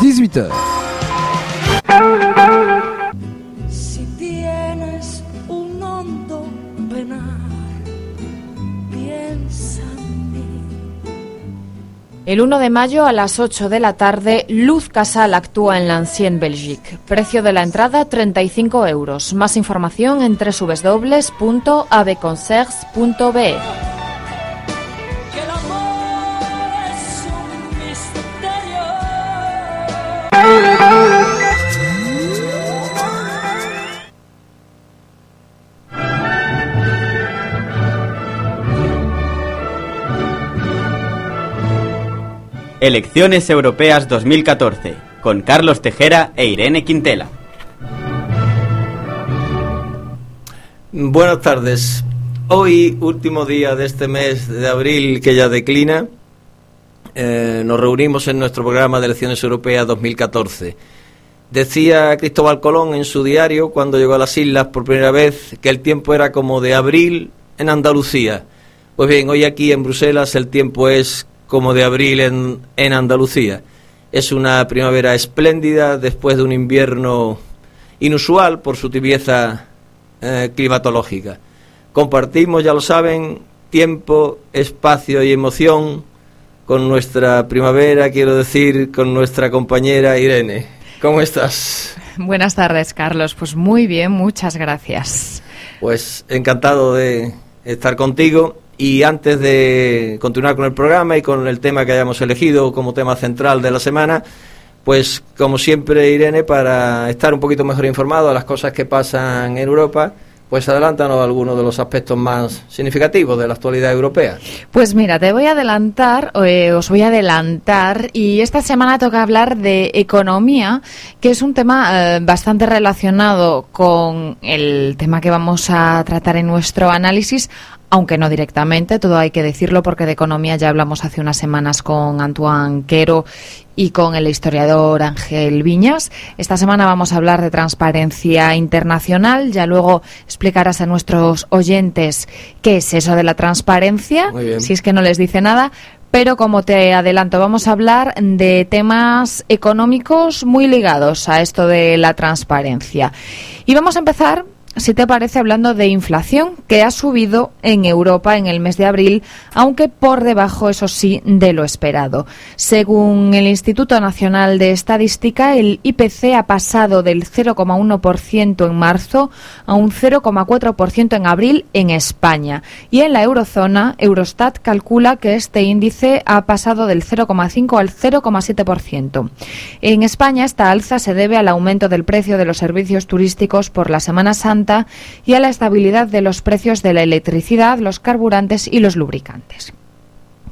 18h. Si tienes un hondo penar, piensa en mí. El 1 de mayo a las 8 de la tarde, Luz Casal actúa en Lancien, Belgique. Precio de la entrada 35 euros. Más información en www.aveconcerts.be. Elecciones Europeas 2014, con Carlos Tejera e Irene Quintela. Buenas tardes. Hoy, último día de este mes de abril que ya declina, eh, nos reunimos en nuestro programa de Elecciones Europeas 2014. Decía Cristóbal Colón en su diario, cuando llegó a las islas por primera vez, que el tiempo era como de abril en Andalucía. Pues bien, hoy aquí en Bruselas el tiempo es como de abril en, en Andalucía. Es una primavera espléndida después de un invierno inusual por su tibieza eh, climatológica. Compartimos, ya lo saben, tiempo, espacio y emoción con nuestra primavera, quiero decir, con nuestra compañera Irene. ¿Cómo estás? Buenas tardes, Carlos. Pues muy bien, muchas gracias. Pues encantado de estar contigo y antes de continuar con el programa y con el tema que hayamos elegido como tema central de la semana, pues como siempre Irene, para estar un poquito mejor informado de las cosas que pasan en Europa, pues adelántanos algunos de los aspectos más significativos de la actualidad europea. Pues mira, te voy a adelantar, eh, os voy a adelantar, y esta semana toca hablar de economía, que es un tema eh, bastante relacionado con el tema que vamos a tratar en nuestro análisis, aunque no directamente, todo hay que decirlo porque de economía ya hablamos hace unas semanas con Antoine Quero y con el historiador Ángel Viñas. Esta semana vamos a hablar de transparencia internacional, ya luego explicarás a nuestros oyentes qué es eso de la transparencia, si es que no les dice nada. Pero como te adelanto, vamos a hablar de temas económicos muy ligados a esto de la transparencia. Y vamos a empezar si te parece, hablando de inflación, que ha subido en Europa en el mes de abril, aunque por debajo, eso sí, de lo esperado. Según el Instituto Nacional de Estadística, el IPC ha pasado del 0,1% en marzo a un 0,4% en abril en España. Y en la eurozona, Eurostat calcula que este índice ha pasado del 0,5 al 0,7%. En España, esta alza se debe al aumento del precio de los servicios turísticos por la Semana Santa y a la estabilidad de los precios de la electricidad, los carburantes y los lubricantes.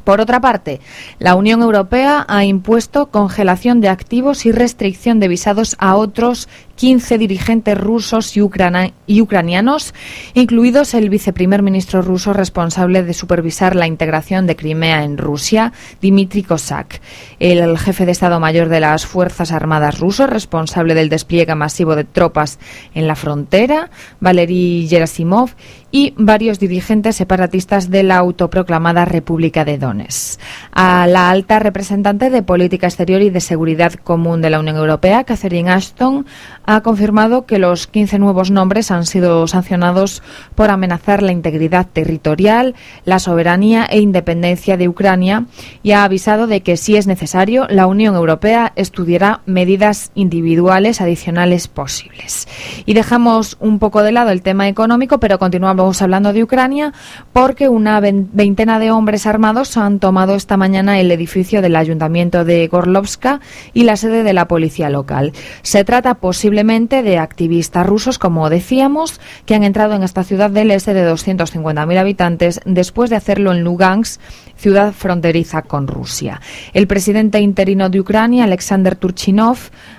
Por otra parte, la Unión Europea ha impuesto congelación de activos y restricción de visados a otros 15 dirigentes rusos y, ucranianos, incluidos el viceprimer ministro ruso responsable de supervisar la integración de Crimea en Rusia, Dmitry Kozak, el jefe de Estado Mayor de las Fuerzas Armadas rusos, responsable del despliegue masivo de tropas en la frontera, Valery Gerasimov, y varios dirigentes separatistas de la autoproclamada República de Donetsk. A la alta representante de Política Exterior y de Seguridad Común de la Unión Europea, Catherine Ashton, ha confirmado que los 15 nuevos nombres han sido sancionados por amenazar la integridad territorial, la soberanía e independencia de Ucrania y ha avisado de que, si es necesario, la Unión Europea estudiará medidas individuales adicionales posibles. Y dejamos un poco de lado el tema económico, pero continuamos hablando de Ucrania porque una vein- veintena de hombres armados han tomado esta mañana el edificio del ayuntamiento de Gorlovska y la sede de la policía local. Se trata posiblemente de activistas rusos, como decíamos, que han entrado en esta ciudad del este de 250.000 habitantes después de hacerlo en Lugansk, ciudad fronteriza con Rusia. El presidente interino de Ucrania, Alexander Turchinov,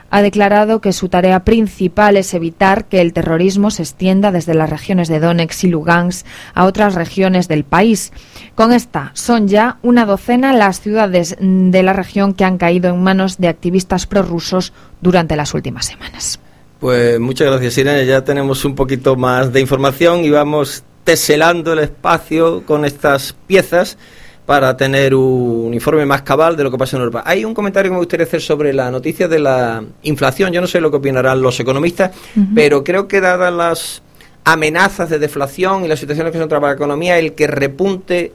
ha declarado que su tarea principal es evitar que el terrorismo se extienda desde las regiones de Donetsk y Lugansk a otras regiones del país. Con esta son ya una docena las ciudades de la región que han caído en manos de activistas prorrusos durante las últimas semanas. Pues muchas gracias, Irene. Ya tenemos un poquito más de información y vamos teselando el espacio con estas piezas para tener un informe más cabal de lo que pasa en Europa. Hay un comentario que me gustaría hacer sobre la noticia de la inflación. Yo no sé lo que opinarán los economistas, pero creo que dadas las amenazas de deflación y las situaciones que se para la economía, el que repunte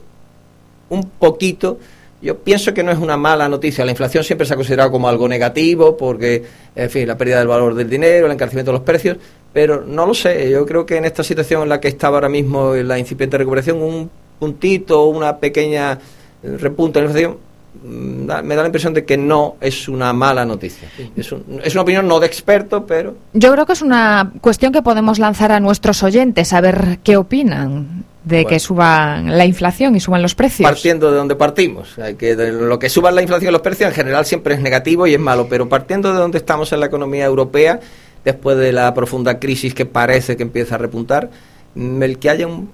un poquito, yo pienso que no es una mala noticia. La inflación siempre se ha considerado como algo negativo porque, en fin, la pérdida del valor del dinero, el encarecimiento de los precios, pero no lo sé. Yo creo que en esta situación en la que estaba ahora mismo la incipiente recuperación, un puntito, una pequeña eh, repunte en la inflación, mm, me da la impresión de que no es una mala noticia. Es, es, una opinión no de experto, pero... Yo creo que es una cuestión que podemos lanzar a nuestros oyentes, a ver qué opinan de que suban la inflación y suban los precios. Partiendo de donde partimos. Que lo que suban la inflación y los precios en general siempre es negativo y es malo, pero partiendo de donde estamos en la economía europea, después de la profunda crisis que parece que empieza a repuntar, mm, el que haya un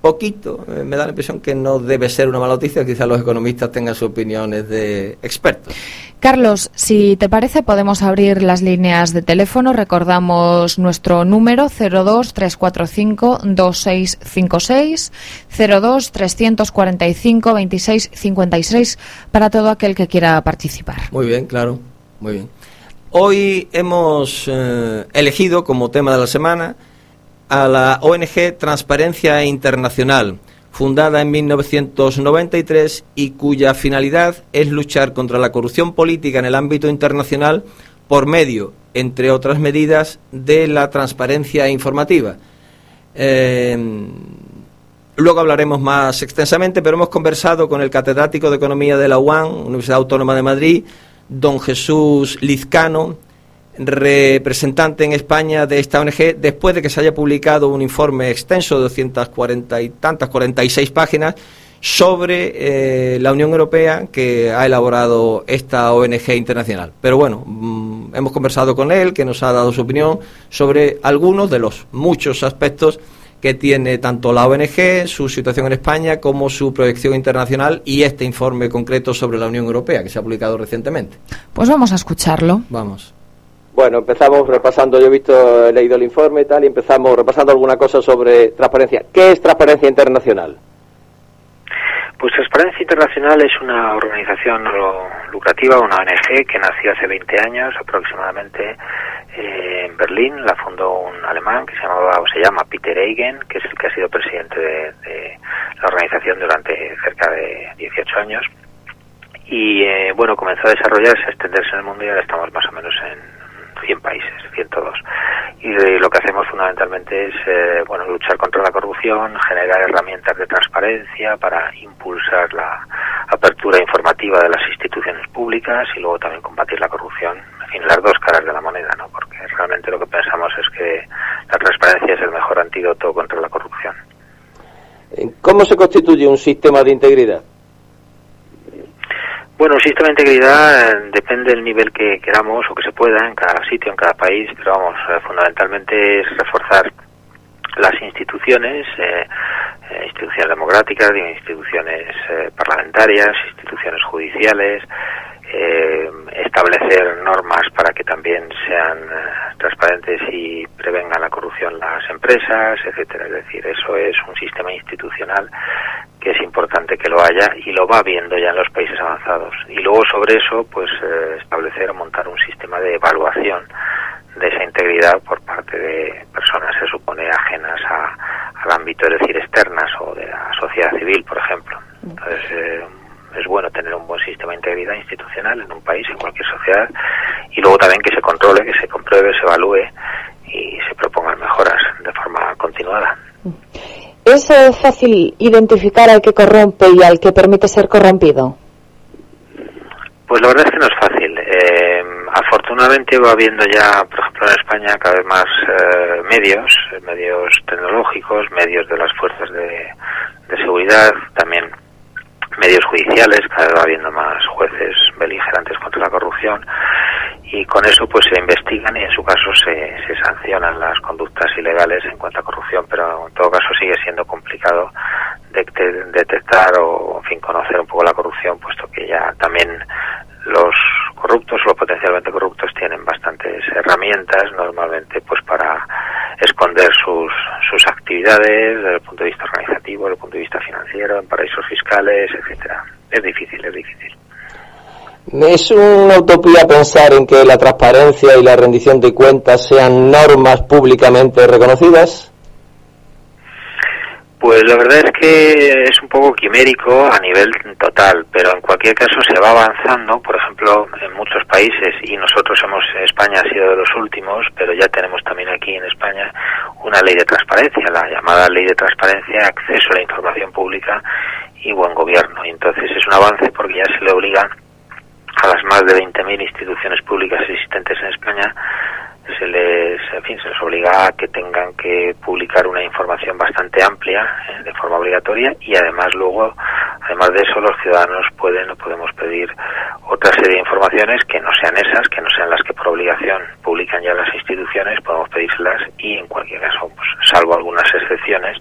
poquito, eh, me da la impresión que no debe ser una mala noticia, quizás los economistas tengan sus opiniones de expertos. Carlos, si te parece, podemos abrir las líneas de teléfono. Recordamos nuestro número 02345-2656, 02-345-2656 para todo aquel que quiera participar. Muy bien, claro, muy bien. Hoy hemos eh, elegido como tema de la semana a la ONG Transparencia Internacional, fundada en 1993 y cuya finalidad es luchar contra la corrupción política en el ámbito internacional por medio, entre otras medidas, de la transparencia informativa. Eh, luego hablaremos más extensamente, pero hemos conversado con el catedrático de Economía de la UAN, Universidad Autónoma de Madrid, don Jesús Lizcano, representante en España de esta ONG después de que se haya publicado un informe extenso de 240 y tantas, 46 páginas sobre eh, la Unión Europea que ha elaborado esta ONG internacional. Pero bueno, mm, hemos conversado con él, que nos ha dado su opinión sobre algunos de los muchos aspectos que tiene tanto la ONG, su situación en España, como su proyección internacional y este informe concreto sobre la Unión Europea que se ha publicado recientemente. Pues vamos a escucharlo. Vamos. Bueno, empezamos repasando, yo he visto, he leído el informe y tal, y empezamos repasando alguna cosa sobre transparencia. ¿Qué es transparencia internacional? Pues Transparencia Internacional es una organización lucrativa, una ONG que nació hace 20 años aproximadamente eh, en Berlín. La fundó un alemán que se llamaba o se llama Peter Eigen, que es el que ha sido presidente de, la organización durante cerca de 18 años. Y eh, bueno, comenzó a desarrollarse, a extenderse en el mundo y ahora estamos más o menos en 100 países, 102. Y lo que hacemos fundamentalmente es eh, bueno luchar contra la corrupción, generar herramientas de transparencia para impulsar la apertura informativa de las instituciones públicas y luego también combatir la corrupción. En fin, las dos caras de la moneda, ¿no? Porque realmente lo que pensamos es que la transparencia es el mejor antídoto contra la corrupción. ¿Cómo se constituye un sistema de integridad? Bueno, el sistema de integridad eh, depende del nivel que queramos o que se pueda en cada sitio, en cada país, pero vamos, eh, fundamentalmente es reforzar las instituciones, eh, instituciones democráticas, instituciones parlamentarias, instituciones judiciales, establecer normas para que también sean transparentes y prevengan la corrupción las empresas, etcétera. Es decir, eso es un sistema institucional que es importante que lo haya y lo va viendo ya en los países avanzados. Y luego sobre eso, pues eh, establecer o montar un sistema de evaluación de esa integridad por parte de personas, se supone, ajenas al ámbito, es decir, externas o de la sociedad civil, por ejemplo. Entonces, eh, es bueno tener un buen sistema de integridad institucional en un país, en cualquier sociedad, y luego también que se controle, que se compruebe, se evalúe y se propongan mejoras de forma continuada. ¿Es eh, fácil identificar al que corrompe y al que permite ser corrompido? Pues la verdad es que no es fácil. Eh, afortunadamente va habiendo ya, por ejemplo, en España cada vez más eh, medios, medios tecnológicos, medios de las fuerzas de, de seguridad, también medios judiciales, cada vez va habiendo más jueces beligerantes contra la corrupción y con eso pues se investigan y en su caso se, se sancionan las conductas ilegales en cuanto a corrupción, pero en todo caso sigue siendo complicado de- detectar o en fin conocer un poco la corrupción, puesto que ya también los corruptos o potencialmente corruptos tienen bastantes herramientas normalmente pues para esconder sus, sus actividades desde el punto de vista organizativo, desde el punto de vista financiero, en paraísos fiscales, etcétera. Es difícil, es difícil. ¿Es una utopía pensar en que la transparencia y la rendición de cuentas sean normas públicamente reconocidas? Pues la verdad es que es un poco quimérico a nivel total, pero en cualquier caso se va avanzando, por ejemplo, en muchos países, y nosotros hemos, España ha sido de los últimos, pero ya tenemos también aquí en España una ley de transparencia, la llamada ley de transparencia, acceso a la información pública y buen gobierno. Y entonces es un avance porque ya se le obliga a las más de 20.000 instituciones públicas existentes en España se les, en fin, se les obliga a que tengan que publicar una información bastante amplia eh, de forma obligatoria y además luego, además de eso, los ciudadanos pueden o podemos pedir otra serie de informaciones que no sean esas, que no sean las que por obligación publican ya las instituciones, podemos pedírselas y en cualquier caso, pues, salvo algunas excepciones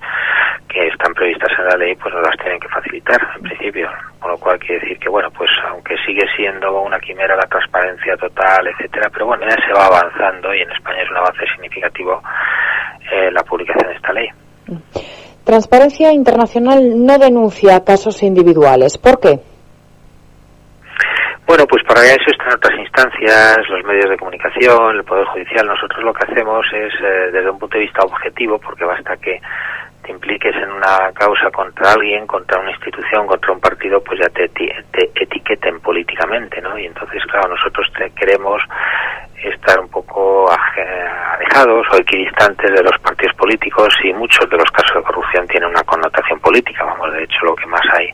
están previstas en la ley, pues nos las tienen que facilitar en principio. Con lo cual quiere decir que, bueno, pues aunque sigue siendo una quimera la transparencia total, etcétera, pero bueno, ya se va avanzando y en España es un avance significativo eh, la publicación de esta ley. Transparencia Internacional no denuncia casos individuales. ¿Por qué? Bueno, pues para eso están otras instancias, los medios de comunicación, el Poder Judicial. Nosotros lo que hacemos es, eh, desde un punto de vista objetivo, porque basta que te impliques en una causa contra alguien, contra una institución, contra un partido, pues ya te, eti- te etiqueten políticamente, ¿no? Y entonces, claro, nosotros te queremos estar un poco alejados o equidistantes de los partidos políticos y muchos de los casos de corrupción tienen una connotación política. Vamos, de hecho, lo que más hay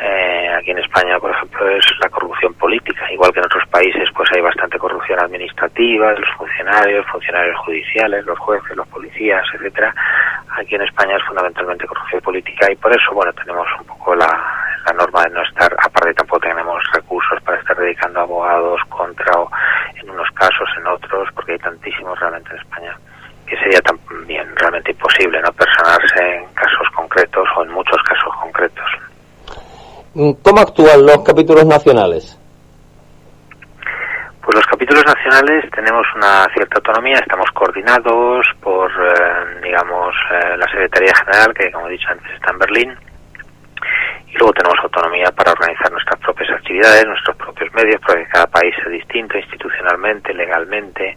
eh, aquí en España, por ejemplo, es la corrupción política. Igual que en otros países, pues hay bastante corrupción administrativa los funcionarios, funcionarios judiciales, los jueces, los policías, etcétera. Aquí en España es fundamentalmente corrupción política y por eso, bueno, tenemos un poco la, norma de no estar, aparte tampoco tenemos recursos para estar dedicando abogados contra o en unos casos, en otros, porque hay tantísimos realmente en España que sería también realmente imposible no personarse en casos concretos o en muchos casos concretos. ¿Cómo actúan los capítulos nacionales? Pues los capítulos nacionales tenemos una cierta autonomía, estamos coordinados por, eh, digamos, eh, la Secretaría General, que como he dicho antes está en Berlín, y luego tenemos autonomía para organizar nuestras propias actividades, nuestros propios medios, porque cada país es distinto institucionalmente, legalmente,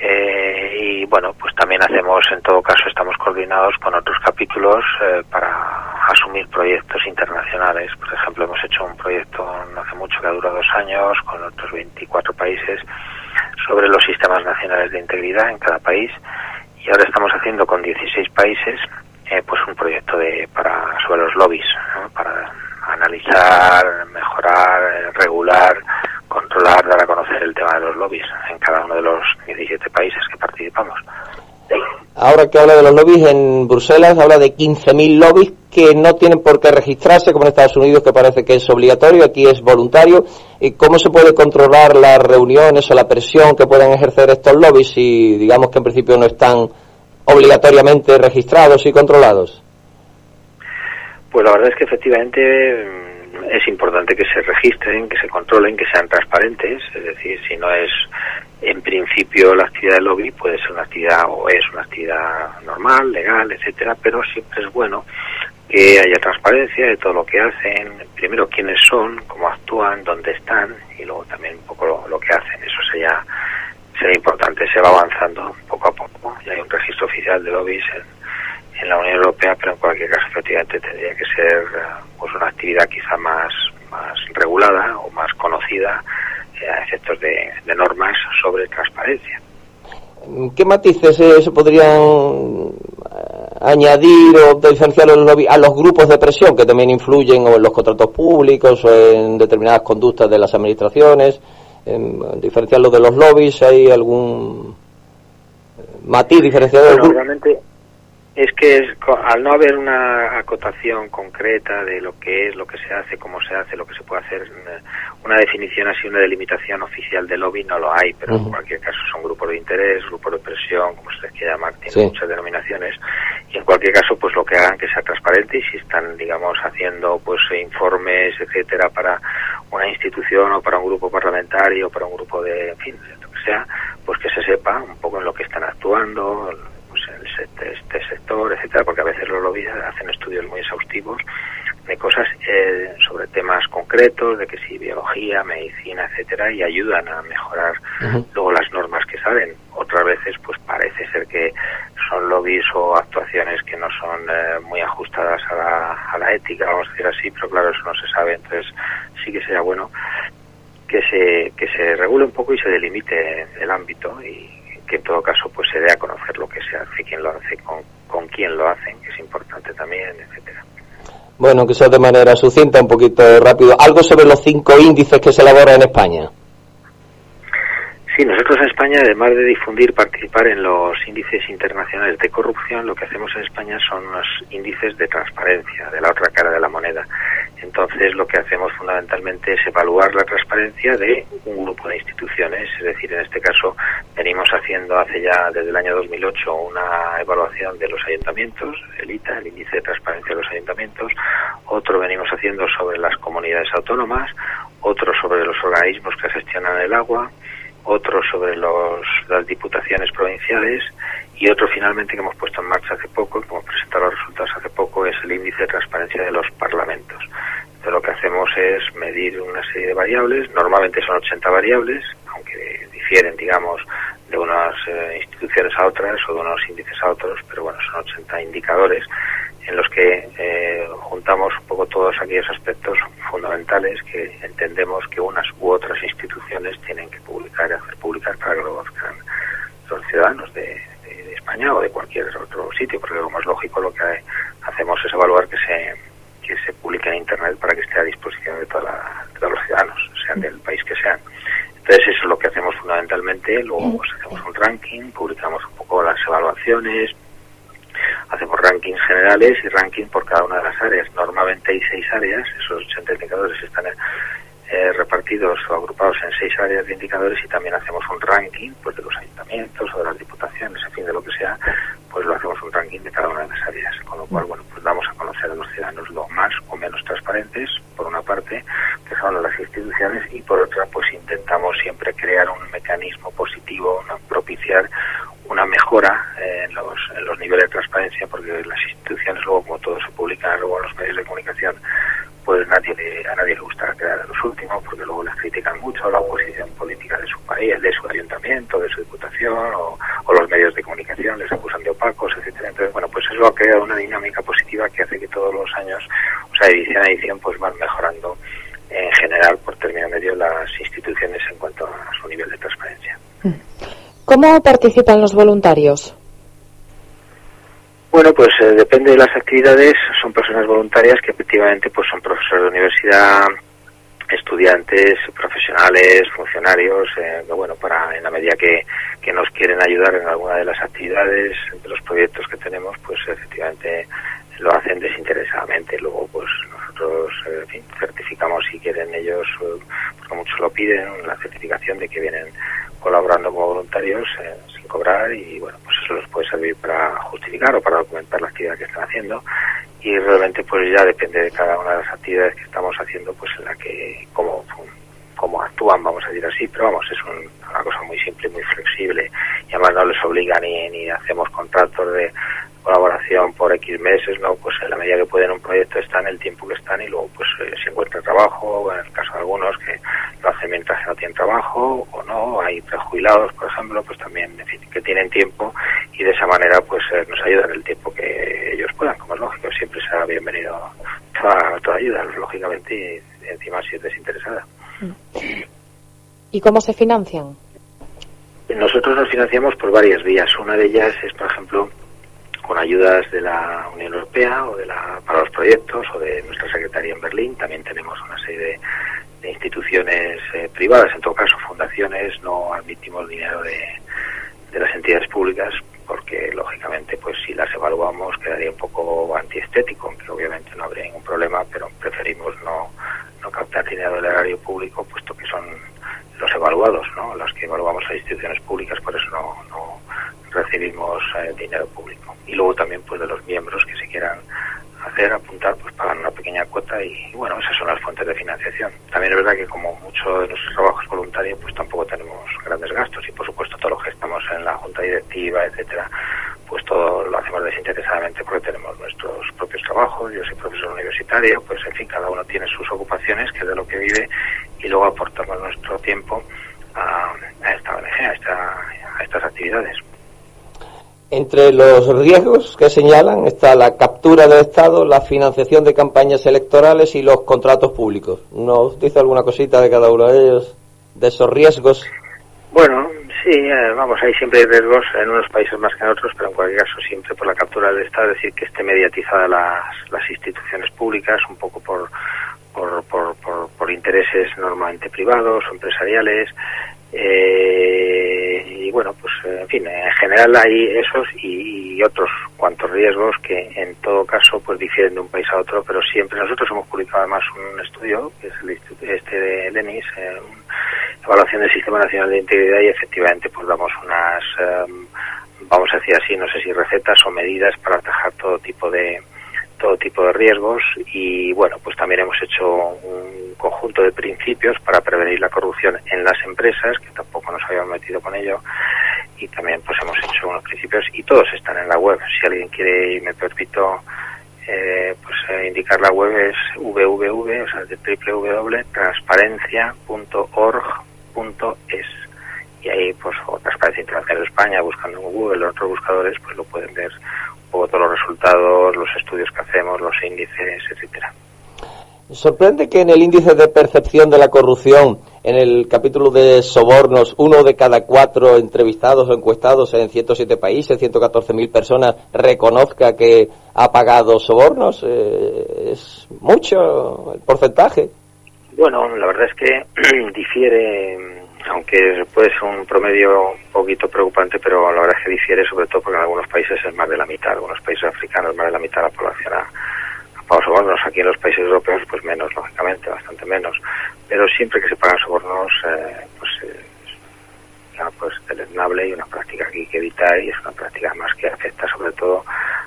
eh, y bueno, pues también hacemos, en todo caso, estamos coordinados con otros capítulos eh, para asumir proyectos internacionales. Por ejemplo, hemos hecho un proyecto no hace mucho que ha durado dos años con otros 24 países sobre los sistemas nacionales de integridad en cada país y ahora estamos haciendo con 16 países eh, pues un proyecto de para sobre los lobbies ¿no? para analizar, mejorar, eh, regular, controlar, dar a conocer el tema de los lobbies en cada uno de los 17 países que participamos. Ahora que habla de los lobbies, en Bruselas habla de 15.000 lobbies que no tienen por qué registrarse, como en Estados Unidos, que parece que es obligatorio, aquí es voluntario. ¿Y cómo se puede controlar las reuniones o la presión que pueden ejercer estos lobbies si, digamos que en principio no están obligatoriamente registrados y controlados? Pues la verdad es que efectivamente mm, es importante que se registren, que se controlen, que sean transparentes. Es decir, si no es en principio la actividad de lobby, puede ser una actividad o es una actividad normal, legal, etcétera, pero siempre es bueno que haya transparencia de todo lo que hacen, primero quiénes son, cómo actúan, dónde están y luego también un poco lo, que hacen. Eso sería, sería importante, se va avanzando poco a poco. Ya hay un registro oficial de lobbies en, en la Unión Europea, pero en cualquier caso efectivamente tendría que ser eh, pues una actividad quizá más, más regulada o más conocida a efectos de, de normas sobre transparencia. ¿Qué matices eh, se podrían eh, añadir o diferenciar a los grupos de presión que también influyen o en los contratos públicos o en determinadas conductas de las administraciones? en diferenciarlo de los lobbies? ¿Hay algún eh, matiz diferenciado Bueno, realmente es que es, al no haber una acotación concreta de lo que es, lo que se hace, cómo se hace, lo que se puede hacer, una, una definición así, una delimitación oficial de lobby no lo hay, pero en cualquier caso son grupos de interés, grupos de presión, como se les quiera llamar, tienen Sí. muchas denominaciones y en cualquier caso pues lo que hagan que sea transparente y si están digamos haciendo pues informes etcétera para una institución o para un grupo parlamentario o para un grupo de en fin de lo que sea pues que se sepa un poco en lo que están actuando set- este sector etcétera porque a veces los lobbies hacen estudios muy exhaustivos de cosas eh, sobre temas concretos de que si biología medicina etcétera y ayudan a mejorar luego las normas que salen. Otras veces, pues parece ser que son lobbies o actuaciones que no son eh, muy ajustadas a la, a la ética, vamos a decir así, pero claro, eso no se sabe. Entonces, sí que sería bueno que se, que se regule un poco y se delimite el ámbito y que en todo caso pues se dé a conocer lo que se hace, quién lo hace, con, con quién lo hacen, que es importante también, etcétera. Bueno, sea de manera sucinta, un poquito rápido. Algo sobre los cinco índices que se elaboran en España. Sí, nosotros en España, además de difundir, participar en los índices internacionales de corrupción, lo que hacemos en España son unos índices de transparencia, de la otra cara de la moneda. Entonces, lo que hacemos fundamentalmente es evaluar la transparencia de un grupo de instituciones, es decir, en este caso venimos haciendo hace ya desde el año 2008 una evaluación de los ayuntamientos, el ITA, el índice de transparencia de los ayuntamientos, otro venimos haciendo sobre las comunidades autónomas, otro sobre los organismos que gestionan el agua, otro sobre los, las diputaciones provinciales y otro finalmente que hemos puesto en marcha hace poco, que hemos presentado los resultados hace poco, es el índice de transparencia de los parlamentos. Entonces lo que hacemos es medir una serie de variables, normalmente son 80 variables, aunque difieren, digamos, de unas eh, instituciones a otras o de unos índices a otros, pero bueno, son 80 indicadores en los que eh, juntamos un poco todos aquellos aspectos fundamentales que entendemos que unas u otras instituciones tienen que publicar y hacer publicar para que lo conozcan los ciudadanos de, de- de España o de cualquier otro sitio, porque lo más lógico lo que hacemos es evaluar que se que se publique en Internet para que esté a disposición de, toda la- de todos los ciudadanos, sean del país que sean. Entonces eso es lo que hacemos luego pues, hacemos un ranking, publicamos un poco las evaluaciones, hacemos rankings generales y ranking por cada una de las áreas. Normalmente hay seis áreas, esos 80 indicadores están eh, repartidos o agrupados en seis áreas de indicadores y también hacemos un ranking pues de los ayuntamientos o de las diputaciones, en fin, de lo que sea, pues lo hacemos un ranking de cada una de las áreas. Con lo cual, bueno, pues damos a conocer a los ciudadanos lo más o menos transparentes, por una parte, que son las instituciones, y por otra, pues intentamos siempre crear un mecanismo positivo, una- propiciar una mejora eh, en, los, en los niveles de transparencia, porque las instituciones, luego, como todo se publica luego en los medios de comunicación, pues nadie le- a nadie le gusta quedar en los últimos, porque luego les critican mucho la oposición política de su país, de su ayuntamiento, de su diputación, o, o los medios de comunicación les acusan de opacos, etcétera. Entonces, bueno, pues eso ha creado una dinámica positiva que hace que todos los años, o sea, edición a edición, pues van mejorando en general por término medio las instituciones en cuanto a su nivel de transparencia. ¿Cómo participan los voluntarios? Bueno, pues eh, depende de las actividades. Son personas voluntarias que efectivamente pues son profesores de universidad, estudiantes, profesionales, funcionarios, eh, bueno, para en la medida que, que nos quieren ayudar en alguna de las actividades, de los proyectos que tenemos, pues efectivamente lo hacen desinteresadamente. Luego, pues nosotros, eh, en fin, certificamos si quieren ellos, eh, porque muchos lo piden, la certificación de que vienen colaborando como voluntarios eh, sin cobrar y bueno, pues eso les puede servir para justificar o para documentar la actividad que están haciendo y realmente pues ya depende de cada una de las actividades que estamos haciendo pues en la que cómo, cómo actúan, vamos a decir así, pero vamos, es un- una cosa muy simple, muy flexible. Y además no les obliga ni, ni hacemos contratos de colaboración por X meses, no, pues en la medida que pueden un proyecto están el tiempo que están y luego pues eh, se encuentra trabajo, en el caso de algunos que lo hacen mientras que no tienen trabajo o no, hay prejubilados por ejemplo, pues también en fin, que tienen tiempo y de esa manera pues eh, nos ayudan el tiempo que ellos puedan, como es lógico, siempre será bienvenido toda, toda ayuda, lógicamente, y encima si es desinteresada. ¿Y cómo se financian? Nosotros nos financiamos por varias vías. Una de ellas es, por ejemplo, con ayudas de la Unión Europea o de la, para los proyectos o de nuestra secretaría en Berlín. También tenemos una serie de, de instituciones eh, privadas, en todo caso donaciones, no admitimos dinero de, de las entidades públicas porque lógicamente pues si las evaluamos quedaría un poco antiestético, aunque obviamente no habría ningún problema, pero preferimos no, no captar dinero del erario público, puesto que son los evaluados, ¿no? Los que evaluamos las instituciones públicas, por eso no recibimos eh, dinero público. Y luego también pues de los miembros que se quieran hacer, apuntar, pues pagan una pequeña cuota y bueno, esas son las fuentes de financiación. También es verdad que como mucho de nuestros trabajos voluntarios, pues tampoco tenemos grandes gastos y por supuesto todo lo que estamos en la junta directiva, etcétera, pues todo lo hacemos desinteresadamente porque tenemos nuestros propios trabajos, yo soy profesor universitario, pues en fin, cada uno tiene sus ocupaciones, que es de lo que vive, y luego aportamos nuestro tiempo a, a esta ONG, a, esta, a estas actividades. Entre los riesgos que señalan está la captura del Estado, la financiación de campañas electorales y los contratos públicos. ¿Nos dice alguna cosita de cada uno de ellos, de esos riesgos? Bueno, sí, eh, vamos, ahí siempre hay riesgos en unos países más que en otros, pero en cualquier caso siempre por la captura del Estado, es decir, que esté mediatizada las, las instituciones públicas, un poco por, por, por, por, por intereses normalmente privados o empresariales, eh, y bueno, pues en fin, en general hay esos y, otros cuantos riesgos que en todo caso pues difieren de un país a otro, pero siempre nosotros hemos publicado además un estudio, que es el este de Lenis, eh, evaluación del Sistema Nacional de Integridad y efectivamente pues damos unas, eh, vamos a decir así, no sé si recetas o medidas para atajar todo tipo de todo tipo de riesgos y bueno, pues también hemos hecho un conjunto de principios para prevenir la corrupción en las empresas, que tampoco nos habíamos metido con ello, y también pues hemos hecho unos principios y todos están en la web. Si alguien quiere y me permito eh, pues eh, indicar la web es www, o sea, www.transparencia.org.es y ahí pues o Transparencia Internacional de España buscando en Google o otros buscadores pues lo pueden ver poco todos los resultados, los estudios que hacemos, los índices, etcétera. Sorprende que en el índice de percepción de la corrupción, en el capítulo de sobornos, uno de cada cuatro entrevistados o encuestados en 107 países, 114.000 personas, reconozca que ha pagado sobornos. Eh, es mucho el porcentaje. Bueno, la verdad es que difiere aunque puede ser un promedio un poquito preocupante, pero la verdad es que difiere sobre todo porque en algunos países es más de la mitad, algunos países africanos más de la mitad de la población a, a pagos sobornos, aquí en los países europeos pues menos, lógicamente, bastante menos, pero siempre que se pagan sobornos eh, pues eh, ya, pues deleznable y una práctica que hay que evitar y es una práctica más que afecta sobre todo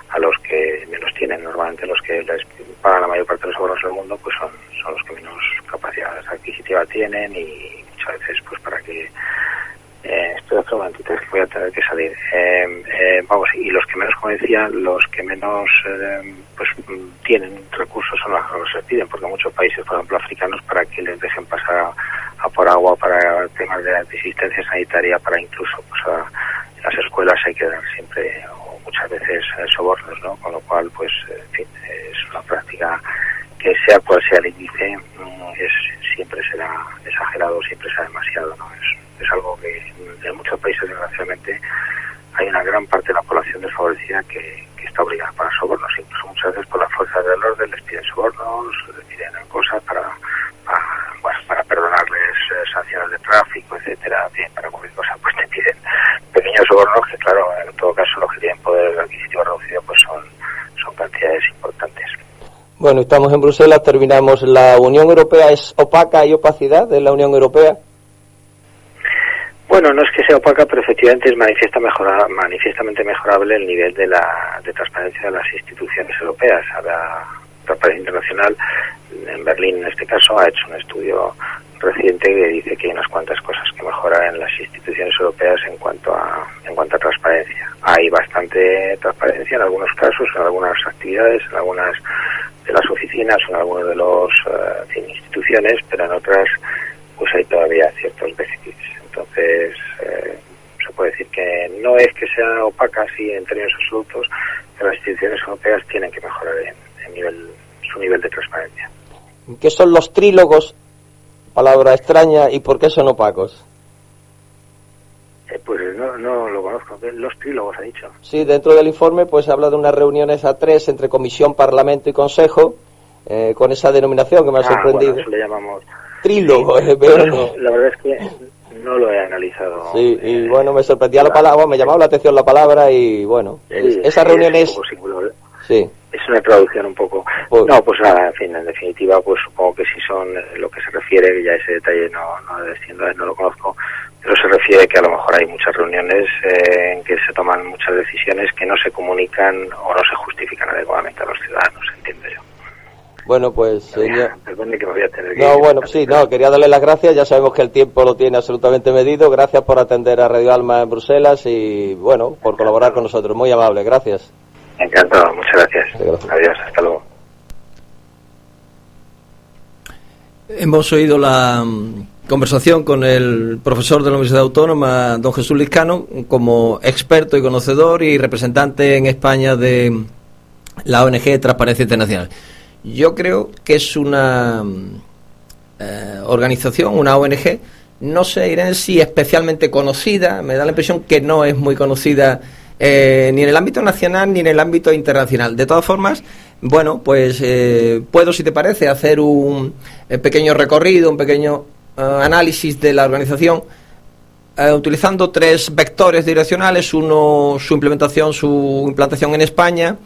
a los que menos tienen. Normalmente los que les pagan la mayor parte de los sobornos en el mundo pues son, son los que menos capacidad adquisitiva tienen y muchas veces pues para que eh, espera otro momentito voy a tener que salir. Eh, eh, vamos y los que menos como decía los que menos eh, pues tienen recursos son los que se piden porque muchos países por ejemplo africanos para que les dejen pasar a, a por agua para temas de asistencia sanitaria para incluso pues a, las escuelas hay que dar siempre o muchas veces sobornos no con lo cual pues en fin es una práctica que sea cual sea el índice es siempre será exagerado, siempre será demasiado, ¿no? Es, es algo que en muchos países, desgraciadamente, hay una gran parte de la población desfavorecida que, que está obligada para sobornos, incluso muchas veces por las fuerzas del orden les piden sobornos, les piden cosas para, para, para perdonarles eh, sanciones de tráfico, etcétera, bien, para cualquier cosa, pues te piden pequeños sobornos que, claro, en todo caso los que tienen poder adquisitivo reducido, pues son, son cantidades importantes. Bueno, estamos en Bruselas, terminamos. ¿La Unión Europea es opaca y opacidad de la Unión Europea? Bueno, no es que sea opaca, pero efectivamente es manifiesta mejora, manifiestamente mejorable el nivel de la de transparencia de las instituciones europeas. La Transparencia Internacional, en Berlín en este caso, ha hecho un estudio reciente que dice que hay unas cuantas cosas que mejoran en las instituciones europeas en cuanto a en cuanto a transparencia. Hay bastante transparencia en algunos casos, en algunas actividades, en algunas de las oficinas en algunas de las uh, instituciones, pero en otras pues hay todavía ciertos déficits. Entonces, eh, se puede decir que no es que sea opaca así en términos absolutos, pero las instituciones europeas tienen que mejorar en, en nivel, su nivel de transparencia. ¿Qué son los trílogos? Palabra extraña, ¿y por qué son opacos? Eh, pues no, no lo conozco. Los trílogos, ha dicho. Sí, dentro del informe pues habla de unas reuniones a tres entre Comisión, Parlamento y Consejo, eh, con esa denominación que me ha ah, sorprendido. Bueno, eso le llamamos Trílogo. Sí, eh, pero- la verdad es que no lo Sí, y bueno, me sorprendía la palabra, me llamaba la atención la palabra y bueno, Sí, esa sí, reunión es Sí, Es una traducción un poco. Pues- No, pues nada, en fin, en definitiva, pues supongo que si son eh, lo que se refiere, que ya ese detalle no, no desciendo, no lo conozco, pero se refiere que a lo mejor hay muchas reuniones eh, en que se toman muchas decisiones que no se comunican o no se justifican adecuadamente a los ciudadanos, entiendo yo. bueno, pues señor... Perdone que me voy a tener que No, ir. bueno, sí, no, quería darle las gracias. Ya sabemos que el tiempo lo tiene absolutamente medido. Gracias por atender a Radio Alma en Bruselas y, bueno, por colaborar con nosotros. Muy amable, gracias. Encantado, muchas gracias. Gracias. Adiós, hasta luego. Hemos oído la mm, conversación con el profesor de la Universidad Autónoma, don Jesús Liscano, como experto y conocedor y representante en España de la ONG Transparencia Internacional. Yo creo que es una mm, eh, organización, una ONG, no sé, Irene, si especialmente conocida, me da la impresión que no es muy conocida eh, ni en el ámbito nacional ni en el ámbito internacional. De todas formas, bueno, pues eh, puedo, si te parece, hacer un eh, pequeño recorrido, un pequeño eh, análisis de la organización utilizando tres vectores direccionales, uno su implementación, su implantación en España,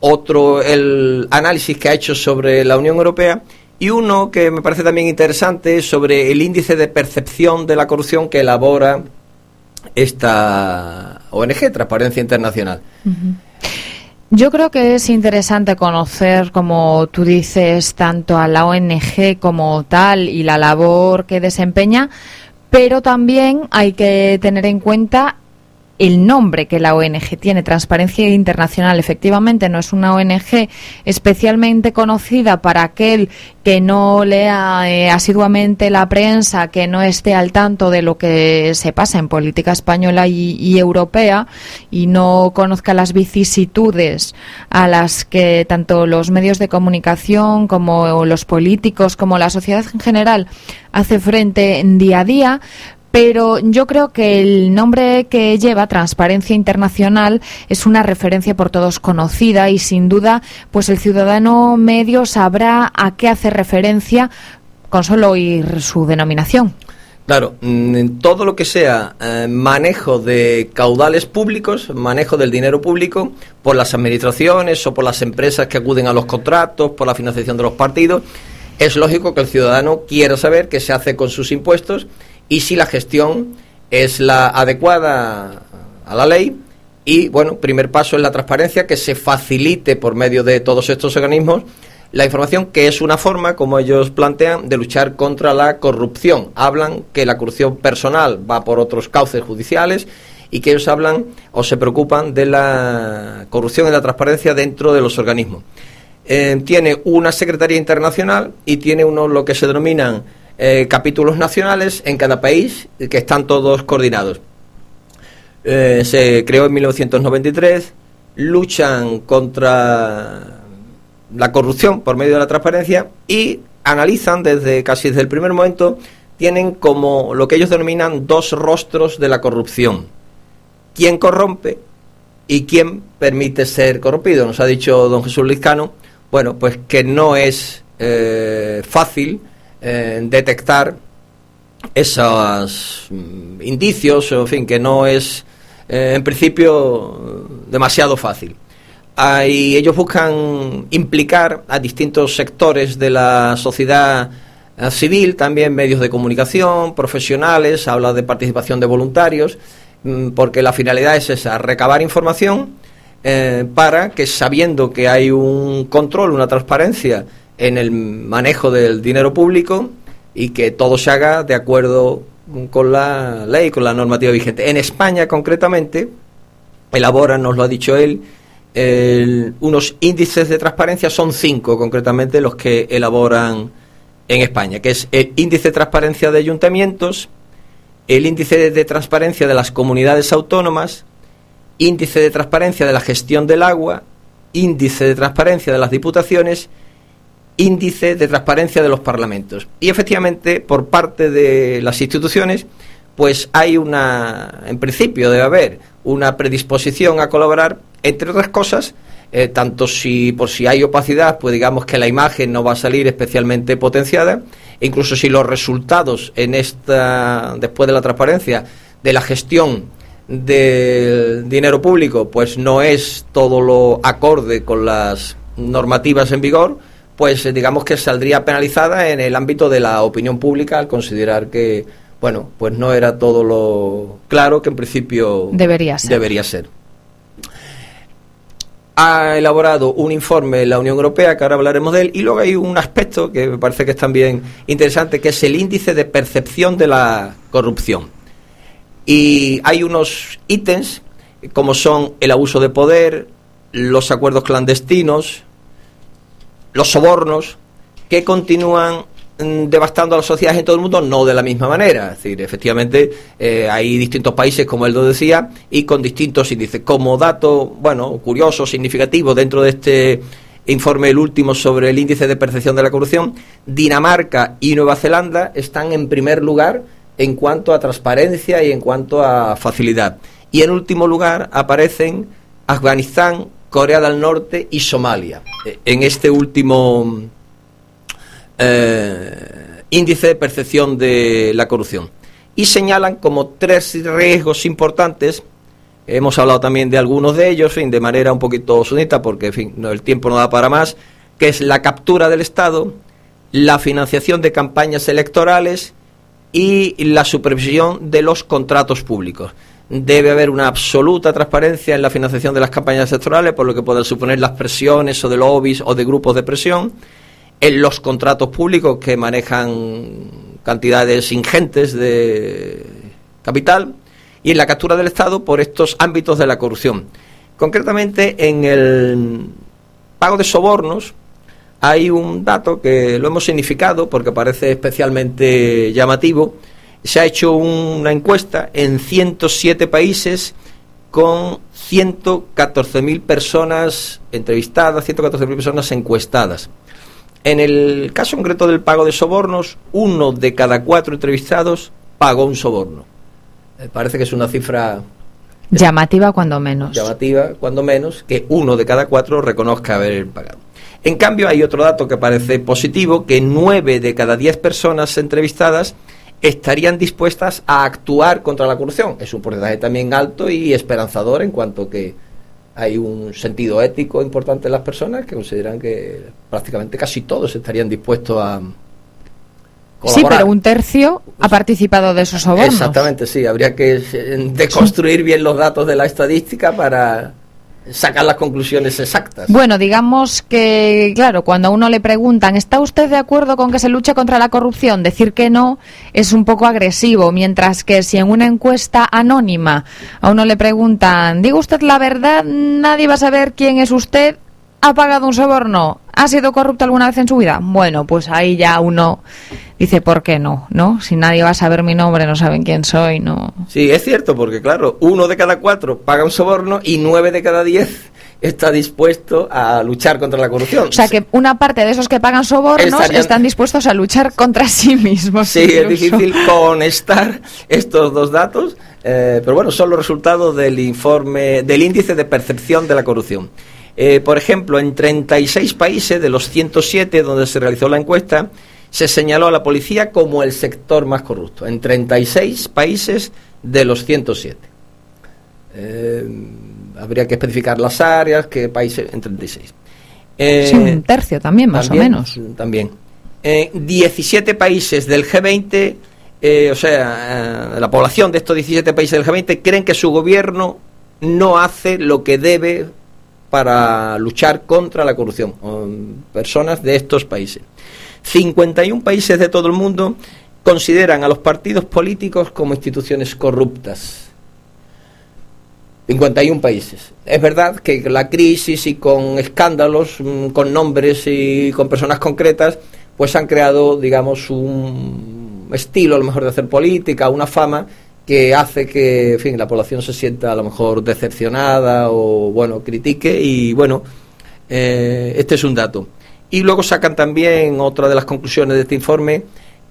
otro el análisis que ha hecho sobre la Unión Europea. Y uno que me parece también interesante sobre el índice de percepción de la corrupción que elabora esta ONG, Transparencia Internacional. Yo creo que es interesante conocer, como tú dices, tanto a la ONG como tal y la labor que desempeña, pero también hay que tener en cuenta el nombre que la ONG tiene, Transparencia Internacional. Efectivamente, no es una ONG especialmente conocida para aquel que no lea eh, asiduamente la prensa, que no esté al tanto de lo que se pasa en política española y, y europea y no conozca las vicisitudes a las que tanto los medios de comunicación como los políticos como la sociedad en general hace frente en día a día, pero yo creo que el nombre que lleva Transparencia Internacional es una referencia por todos conocida y sin duda pues el ciudadano medio sabrá a qué hace referencia con solo oír su denominación. Claro, mm, todo lo que sea eh, manejo de caudales públicos, manejo del dinero público por las administraciones o por las empresas que acuden a los contratos, por la financiación de los partidos, es lógico que el ciudadano quiera saber qué se hace con sus impuestos y si la gestión es la adecuada a la ley y bueno, primer paso es la transparencia, que se facilite por medio de todos estos organismos la información, que es una forma, como ellos plantean, de luchar contra la corrupción. Hablan que la corrupción personal va por otros cauces judiciales y que ellos hablan o se preocupan de la corrupción y la transparencia dentro de los organismos. Eh, tiene una Secretaría Internacional y tiene uno lo que se denominan eh, capítulos nacionales en cada país que están todos coordinados. Eh, se creó en 1993, luchan contra la corrupción por medio de la transparencia y analizan desde casi desde el primer momento, tienen como lo que ellos denominan dos rostros de la corrupción. ¿Quién corrompe y quién permite ser corrompido? Nos ha dicho don Jesús Lizcano, bueno, pues que no es eh, fácil eh, detectar esos mm, indicios, en fin, que no es eh, en principio demasiado fácil. Ahí ellos buscan implicar a distintos sectores de la sociedad eh, civil, también medios de comunicación, profesionales, habla de participación de voluntarios, mm, porque la finalidad es esa, recabar información para que sabiendo que hay un control, una transparencia en el manejo del dinero público y que todo se haga de acuerdo con la ley, con la normativa vigente. En España, concretamente, elaboran, nos lo ha dicho él, unos índices de transparencia, son cinco concretamente los que elaboran en España, que es el índice de transparencia de ayuntamientos, el índice de transparencia de las comunidades autónomas, índice de transparencia de la gestión del agua, índice de transparencia de las diputaciones, índice de transparencia de los parlamentos. Y efectivamente, por parte de las instituciones, pues hay una, en principio debe haber una predisposición a colaborar, entre otras cosas, eh, tanto si por si hay opacidad, pues digamos que la imagen no va a salir especialmente potenciada, e incluso si los resultados en esta, después de la transparencia, de la gestión del dinero público pues no es todo lo acorde con las normativas en vigor, pues eh, digamos que saldría penalizada en el ámbito de la opinión pública al considerar que bueno, pues no era todo lo claro que en principio Debería ser. Debería ser. Ha elaborado un informe la Unión Europea, que ahora hablaremos de él, y luego hay un aspecto que me parece que es también interesante, que es el índice de percepción de la corrupción. Y hay unos ítems como son el abuso de poder, los acuerdos clandestinos, los sobornos, que continúan mm, devastando a las sociedades en todo el mundo, no de la misma manera. Es decir, efectivamente, eh, hay distintos países, como él lo decía, y con distintos índices. Como dato, bueno, curioso, significativo, dentro de este informe, el último sobre el índice de percepción de la corrupción, Dinamarca y Nueva Zelanda están en primer lugar en cuanto a transparencia y en cuanto a facilidad. Y en último lugar aparecen Afganistán, Corea del Norte y Somalia. Eh, En este último eh, índice de percepción de la corrupción. Y señalan como tres riesgos importantes. Hemos hablado también de algunos de ellos, de manera un poquito sunita, porque en fin, el tiempo no da para más, que es la captura del Estado, la financiación de campañas electorales y la supervisión de los contratos públicos. Debe haber una absoluta transparencia en la financiación de las campañas electorales, por lo que pueden suponer las presiones o de lobbies o de grupos de presión, en los contratos públicos que manejan cantidades ingentes de capital y en la captura del Estado por estos ámbitos de la corrupción. Concretamente, en el pago de sobornos hay un dato que lo hemos significado porque parece especialmente llamativo. Se ha hecho una encuesta en 107 países con 114.000 personas entrevistadas, 114.000 personas encuestadas. En el caso concreto del pago de sobornos, uno de cada cuatro entrevistados pagó un soborno. Me parece que es una cifra Llamativa cuando menos. llamativa, cuando menos, que uno de cada cuatro reconozca haber pagado. En cambio, hay otro dato que parece positivo, que nueve de cada diez personas entrevistadas estarían dispuestas a actuar contra la corrupción. Es un porcentaje también alto y esperanzador en cuanto que hay un sentido ético importante en las personas que consideran que prácticamente casi todos estarían dispuestos a Sí, pero un tercio ha participado de esos sobornos. Exactamente, sí. Habría que eh, deconstruir bien los datos de la estadística para sacar las conclusiones exactas. Bueno, digamos que, claro, cuando a uno le preguntan, ¿está usted de acuerdo con que se luche contra la corrupción? Decir que no es un poco agresivo, mientras que si en una encuesta anónima a uno le preguntan, diga usted la verdad, nadie va a saber quién es usted, ha pagado un soborno, ha sido corrupto alguna vez en su vida. Bueno, pues ahí ya uno dice, ¿por qué no? ¿No? Si nadie va a saber mi nombre, no saben quién soy, no. Sí, es cierto, porque claro, uno de cada cuatro paga un soborno y nueve de cada diez está dispuesto a luchar contra la corrupción. O sea que una parte de esos que pagan sobornos Estarían- están dispuestos a luchar contra sí mismos. Sí, es difícil conectar estos dos datos, eh, pero bueno, son los resultados del informe, del índice de percepción de la corrupción. Eh, por ejemplo, en 36 países de los 107 donde se realizó la encuesta, se señaló a la policía como el sector más corrupto. En 36 países de los 107. Eh, habría que especificar las áreas, qué países, en 36. Eh, Sí, un tercio también, más también, o menos. También. Eh, 17 países del G20, eh, o sea, eh, la población de estos 17 países del G20 creen que su gobierno no hace lo que debe para luchar contra la corrupción. Personas de estos países. 51 países de todo el mundo consideran a los partidos políticos como instituciones corruptas. 51 países. Es verdad que la crisis y con escándalos, mm, con nombres y con personas concretas, pues han creado, digamos, un estilo a lo mejor de hacer política, una fama que hace que, en fin, la población se sienta a lo mejor decepcionada o, bueno, critique y, bueno, eh, este es un dato. Y luego sacan también otra de las conclusiones de este informe,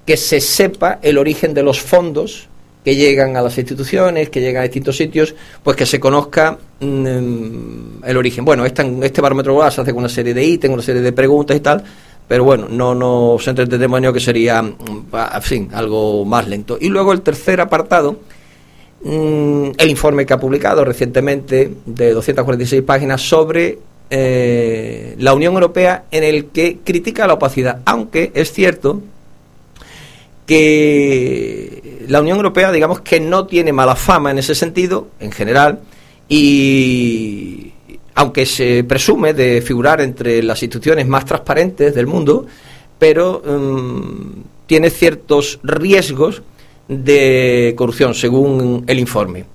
que se sepa el origen de los fondos que llegan a las instituciones, que llegan a distintos sitios, pues que se conozca mm, el origen. Bueno, este barómetro global se hace con una serie de ítems, una serie de preguntas y tal, pero bueno, no nos entretendemos en ello que sería, mm, algo más lento. Y luego el tercer apartado mm, el informe que ha publicado recientemente de 246 páginas sobre eh, la Unión Europea en el que critica la opacidad, aunque es cierto que la Unión Europea, digamos que no tiene mala fama en ese sentido, en general, y aunque se presume de figurar entre las instituciones más transparentes del mundo, pero mm, tiene ciertos riesgos de corrupción, según el informe.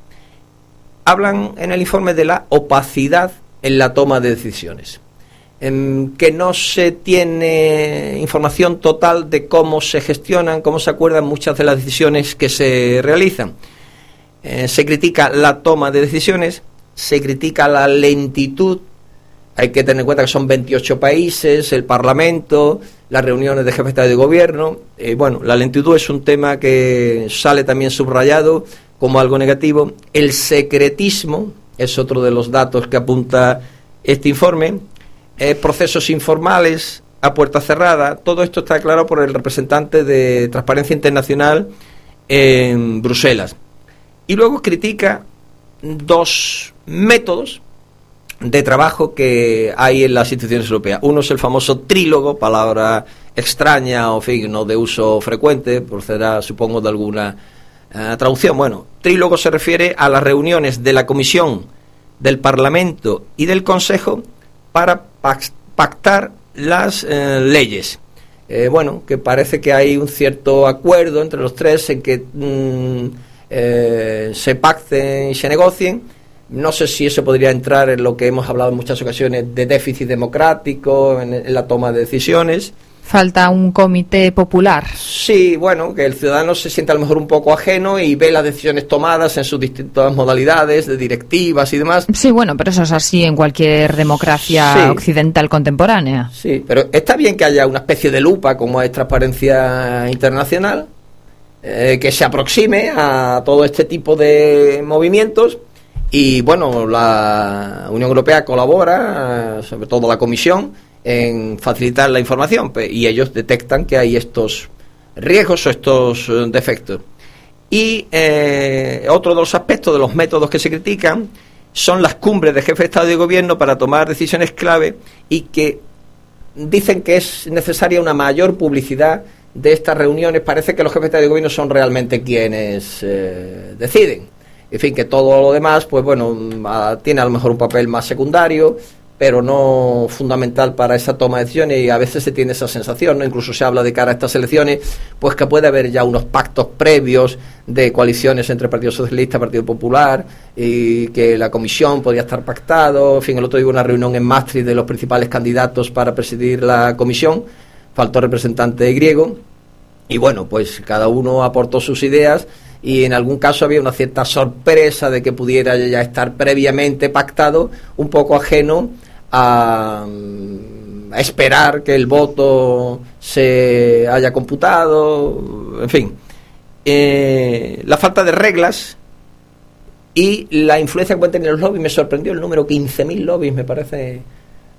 Hablan en el informe de la opacidad en la toma de decisiones, en que no se tiene información total de cómo se gestionan, cómo se acuerdan muchas de las decisiones que se realizan. Eh, se critica la toma de decisiones, se critica la lentitud, hay que tener en cuenta que son 28 países, el Parlamento, las reuniones de jefes de gobierno. Eh, bueno, la lentitud es un tema que sale también subrayado como algo negativo. El secretismo es otro de los datos que apunta este informe. Eh, procesos informales a puerta cerrada. Todo esto está claro por el representante de Transparencia Internacional en Bruselas. Y luego critica dos métodos de trabajo que hay en las instituciones europeas. Uno es el famoso trílogo, palabra extraña o fin, no de uso frecuente, procederá supongo de alguna eh, traducción. Bueno, trílogo se refiere a las reuniones de la Comisión, del Parlamento y del Consejo para pactar las eh, leyes. Eh, bueno, que parece que hay un cierto acuerdo entre los tres en que mm, se pacten y se negocien no sé si eso podría entrar en lo que hemos hablado en muchas ocasiones de déficit democrático en, la toma de decisiones. Falta un comité popular. Sí, bueno, que el ciudadano se sienta a lo mejor un poco ajeno y ve las decisiones tomadas en sus distintas modalidades, de directivas y demás. Sí, bueno, pero eso es así en cualquier democracia occidental contemporánea. Sí, pero está bien que haya una especie de lupa como es Transparencia Internacional, eh, que se aproxime a todo este tipo de movimientos y bueno, la Unión Europea colabora, sobre todo la Comisión, en facilitar la información y ellos detectan que hay estos riesgos o estos eh, defectos. Y eh, otro de los aspectos de los métodos que se critican son las cumbres de jefe de Estado y de Gobierno para tomar decisiones clave y que dicen que es necesaria una mayor publicidad de estas reuniones. Parece que los jefes de Estado y de Gobierno son realmente quienes eh, deciden en fin, que todo lo demás, pues bueno, tiene a lo mejor un papel más secundario, pero no fundamental para esa toma de decisiones y a veces se tiene esa sensación, ¿no? incluso se habla de cara a estas elecciones, pues que puede haber ya unos pactos previos de coaliciones entre Partido Socialista Partido Popular y que la comisión podría estar pactado, en fin, el otro día hubo una reunión en Maastricht de los principales candidatos para presidir la comisión, faltó representante griego. Y bueno, pues cada uno aportó sus ideas y en algún caso había una cierta sorpresa de que pudiera ya estar previamente pactado, un poco ajeno a, mm, esperar que el voto se haya computado, en fin. Eh, la falta de reglas y la influencia que pueden tener los lobbies me sorprendió el número 15.000 lobbies, me parece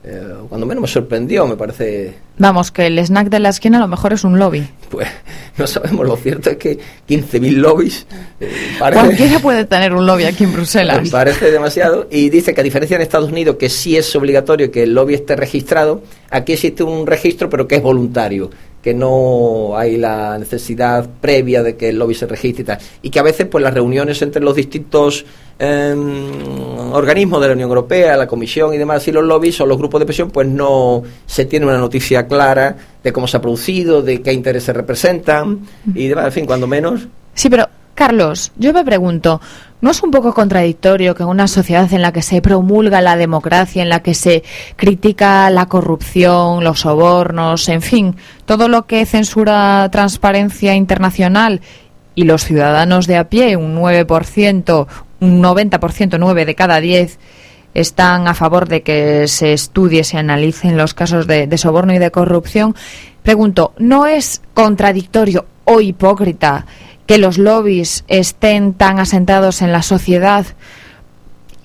eh, cuando menos me sorprendió, me parece. Vamos, que el snack de la esquina a lo mejor es un lobby. Pues no sabemos, lo cierto es que 15.000 lobbies. Eh, Cualquiera puede tener un lobby aquí en Bruselas. Parece demasiado. Y dice que a diferencia en Estados Unidos, que sí es obligatorio que el lobby esté registrado, aquí existe un registro, pero que es voluntario que no hay la necesidad previa de que el lobby se registre y tal. Y que a veces pues las reuniones entre los distintos em, organismos de la Unión Europea, la Comisión y demás, y los lobbies o los grupos de presión, pues no se tiene una noticia clara de cómo se ha producido, de qué intereses representan y demás, en fin, cuando menos. Sí, pero Carlos, yo me pregunto, ¿no es un poco contradictorio que en una sociedad en la que se promulga la democracia, en la que se critica la corrupción, los sobornos, en fin, todo lo que censura transparencia internacional y los ciudadanos de a pie, un 9%, un 90%, 9 de cada 10, están a favor de que se estudie, se analicen los casos de, soborno y de corrupción? Pregunto, ¿no es contradictorio o hipócrita que los lobbies estén tan asentados en la sociedad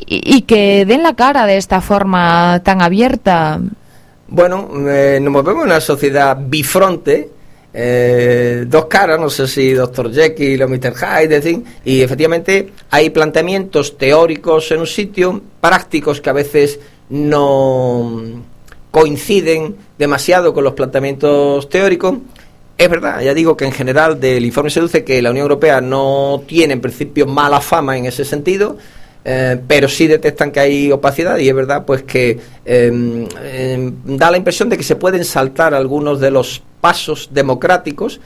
y, que den la cara de esta forma tan abierta. Bueno, eh, nos movemos en una sociedad bifronte eh, dos caras, no sé si Dr. Jekyll o Mr. Hyde, decir, y efectivamente hay planteamientos teóricos en un sitio, prácticos que a veces no coinciden demasiado con los planteamientos teóricos. Es verdad, ya digo que en general del informe se deduce que la Unión Europea no tiene en principio mala fama en ese sentido, eh, pero sí detectan que hay opacidad y es verdad pues que em, em, da la impresión de que se pueden saltar algunos de los pasos democráticos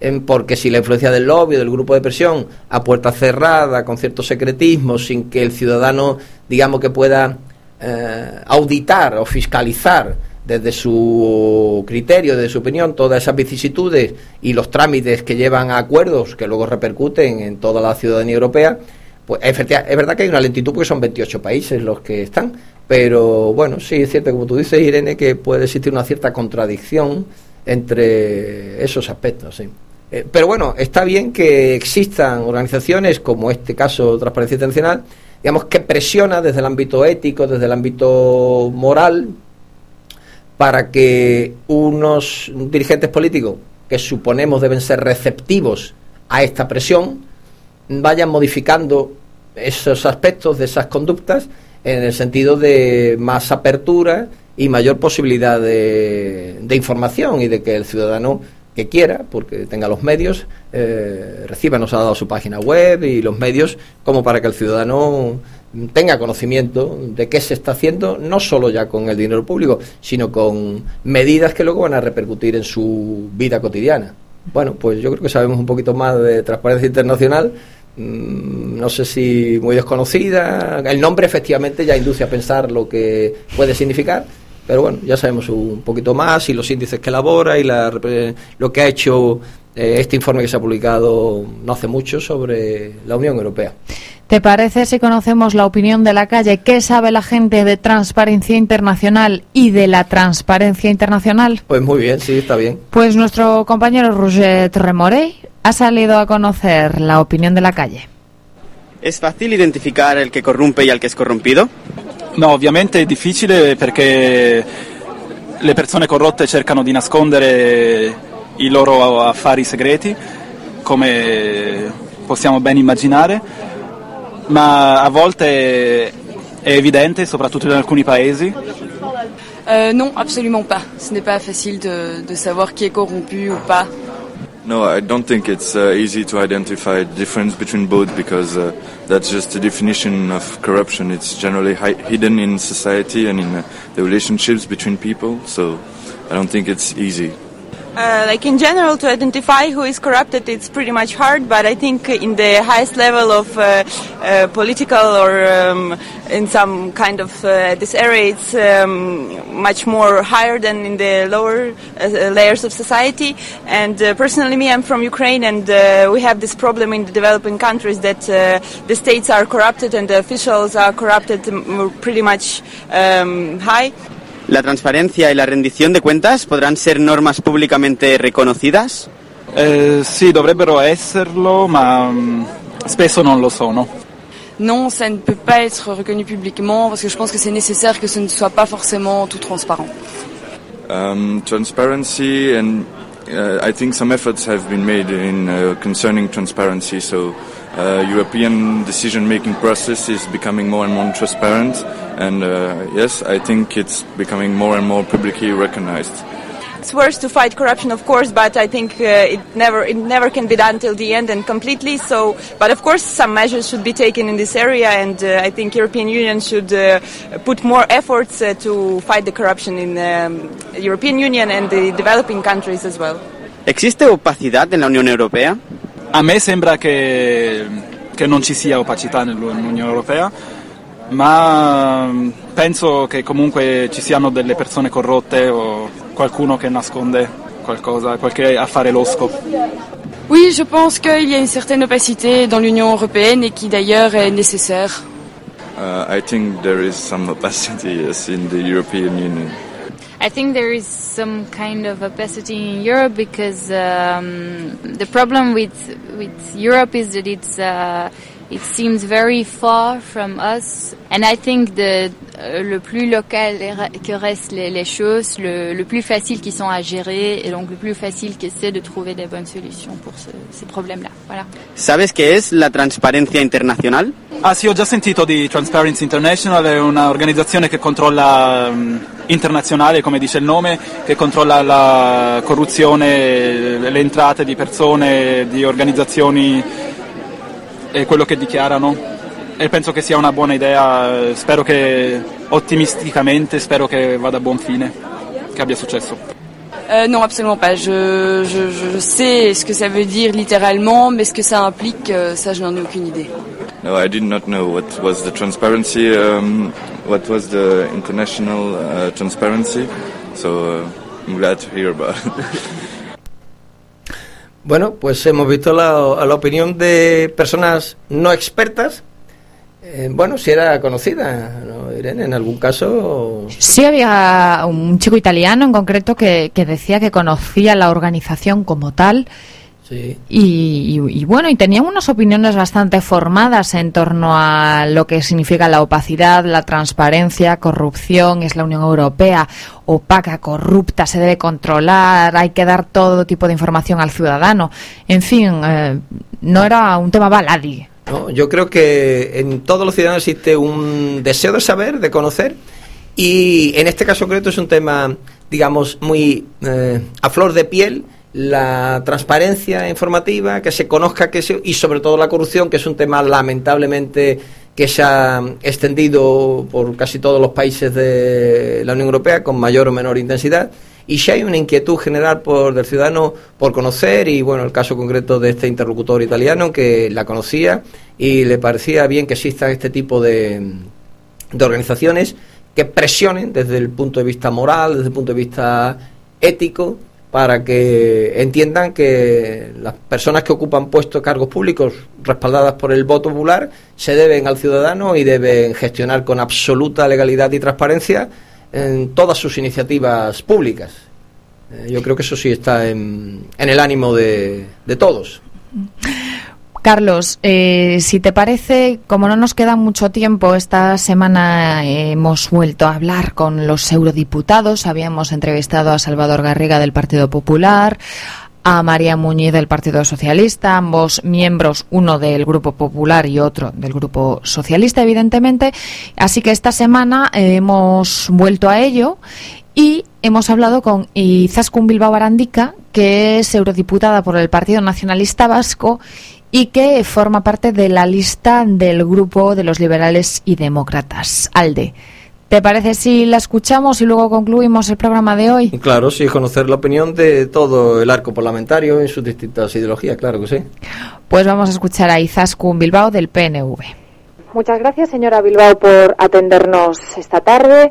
em, porque si la influencia del lobby del grupo de presión a puerta cerrada, con cierto secretismo, sin que el ciudadano, digamos que pueda eh, auditar o fiscalizar desde su criterio, desde su opinión, todas esas vicisitudes y los trámites que llevan a acuerdos que luego repercuten en toda la ciudadanía europea, pues es verdad que hay una lentitud porque son 28 países los que están, pero bueno, sí es cierto, como tú dices, Irene, que puede existir una cierta contradicción entre esos aspectos, sí. Eh, pero bueno, está bien que existan organizaciones como este caso Transparencia Internacional, digamos, que presiona desde el ámbito ético, desde el ámbito moral, para que unos dirigentes políticos que suponemos deben ser receptivos a esta presión, vayan modificando esos aspectos de esas conductas en el sentido de más apertura y mayor posibilidad de, información y de que el ciudadano que quiera, porque tenga los medios, eh, reciba, nos ha dado su página web y los medios como para que el ciudadano tenga conocimiento de qué se está haciendo, no solo ya con el dinero público, sino con medidas que luego van a repercutir en su vida cotidiana. Bueno, pues yo creo que sabemos un poquito más de transparencia internacional no sé si muy desconocida. El nombre efectivamente ya induce a pensar lo que puede significar, pero bueno, ya sabemos un poquito más y los índices que elabora y la, lo que ha hecho eh, este informe que se ha publicado no hace mucho sobre la Unión Europea. ¿Te parece si conocemos la opinión de la calle? ¿Qué sabe la gente de Transparencia Internacional y de la Transparencia Internacional? Pues muy bien, sí, está bien. Pues nuestro compañero Roger Tremorey ha salido a conocer la opinión de la calle. ¿Es fácil identificar el que corrompe y al que es corrompido? No, ovviamente è difficile perché le persone corrotte cercano di nascondere i loro affari segreti, come possiamo ben immaginare, ma a volte è evidente, soprattutto in alcuni paesi? Euh, non, absolument pas. Ce n'est pas facile de, de savoir qui est corrompu ou pas. No, I don't think it's uh, easy to identify a difference between both because uh, that's just a definition of corruption. It's generally hi- hidden in society and in uh, the relationships between people, so I don't think it's easy. Uh, like in general, to identify who is corrupted, it's pretty much hard. But I think in the highest level of uh, uh, political or um, in some kind of uh, this area, it's um, much more higher than in the lower uh, layers of society. And uh, personally, me, I'm from Ukraine, and we have this problem in the developing countries that the states are corrupted and the officials are corrupted pretty much um, high. ¿La transparencia y la rendición de cuentas podrán ser normas públicamente reconocidas? Eh, sì, dovrebbero esserlo, ma mm, spesso non lo sono. Non, ça ne peut pas être reconnu publiquement parce que je pense que c'est nécessaire que ce ne soit pas forcément tout transparent. Um, transparency and uh, I think some efforts have been made in uh, concerning transparency. So uh, European decision-making process is becoming more and more transparent, and uh, yes, I think it's becoming more and more publicly recognized. It's worse to fight corruption, of course, but I think uh, it never it never can be done till the end and completely. So, but of course, some measures should be taken in this area, and uh, I think European Union should uh, put more efforts uh, to fight the corruption in um, European Union and the developing countries as well. ¿Existe opacidad en la Unión Europea? A me sembra che, che non ci sia opacità nell'Unione Europea, ma mm, penso che comunque ci siano delle persone corrotte o qualcuno che nasconde qualcosa, qualche affare losco. Oui, je pense qu'il y a une certaine opacité dans l'Union européenne et qui d'ailleurs est nécessaire. Uh, I think there is some opacity yes, in the European Union. I think there is some kind of opacity in Europe because um, the problem with with Europe is that it's uh, it seems very far from us. And I think the euh, le plus local que restent les, les choses, le, le, plus facile qui sont à gérer et donc le plus facile que c'est de trouver des bonnes solutions pour ce, ces problèmes-là. Voilà. ¿Sabes qué es la transparencia internacional? Ah sì, ho già sentito di Transparency International, è un'organizzazione che controlla um, internazionale, come dice il nome, che controlla la corruzione, le entrate di persone, di organizzazioni e quello che dichiarano. E penso che sia una buona idea, spero che ottimisticamente, spero che vada a buon fine, che abbia successo. Euh, non, absolument pas. Je, je, je, sais ce que ça veut dire littéralement, mais ce que ça implique, euh, ça, je n'en ai aucune idée. No, I did not know what was the transparency, um, what was the international uh, transparency, so uh, I'm glad to hear about it. Bueno, pues hemos visto la, la opinión de personas no expertas eh, bueno, si era conocida, ¿no, Irene? En algún caso. Sí, había un chico italiano en concreto que, que decía que conocía la organización como tal. Sí. Y, y, y, bueno, y tenía unas opiniones bastante formadas en torno a lo que significa la opacidad, la transparencia, corrupción, es la Unión Europea opaca, corrupta, se debe controlar, hay que dar todo tipo de información al ciudadano. En fin, eh, no era un tema baladí. ¿no? Yo creo que en todos los ciudadanos existe un deseo de saber, de conocer, y en este caso concreto es un tema, digamos, muy eh, a flor de piel, la transparencia informativa, que se conozca que se, y sobre todo la corrupción, que es un tema lamentablemente que se ha extendido por casi todos los países de la Unión Europea con mayor o menor intensidad. Y si hay una inquietud general por del ciudadano por conocer y bueno el caso concreto de este interlocutor italiano que la conocía y le parecía bien que exista este tipo de, de organizaciones que presionen desde el punto de vista moral desde el punto de vista ético para que entiendan que las personas que ocupan puestos cargos públicos respaldadas por el voto popular se deben al ciudadano y deben gestionar con absoluta legalidad y transparencia en todas sus iniciativas públicas. Eh, yo creo que eso sí está en, en el ánimo de, de todos. Carlos, eh, si te parece, como no nos queda mucho tiempo, esta semana hemos vuelto a hablar con los eurodiputados. Habíamos entrevistado a Salvador Garriga del Partido Popular, a María Muñiz del Partido Socialista, ambos miembros, uno del Grupo Popular y otro del Grupo Socialista, evidentemente. Así que esta semana eh, hemos vuelto a ello y hemos hablado con Izaskun Bilbao Barandica, que es eurodiputada por el Partido Nacionalista Vasco y que forma parte de la lista del grupo de los liberales y demócratas, ALDE. ¿Te parece si la escuchamos y luego concluimos el programa de hoy? Claro, sí, conocer la opinión de todo el arco parlamentario en sus distintas ideologías, claro que sí. Pues vamos a escuchar a Izaskun Bilbao del PNV. Muchas gracias, señora Bilbao, por atendernos esta tarde.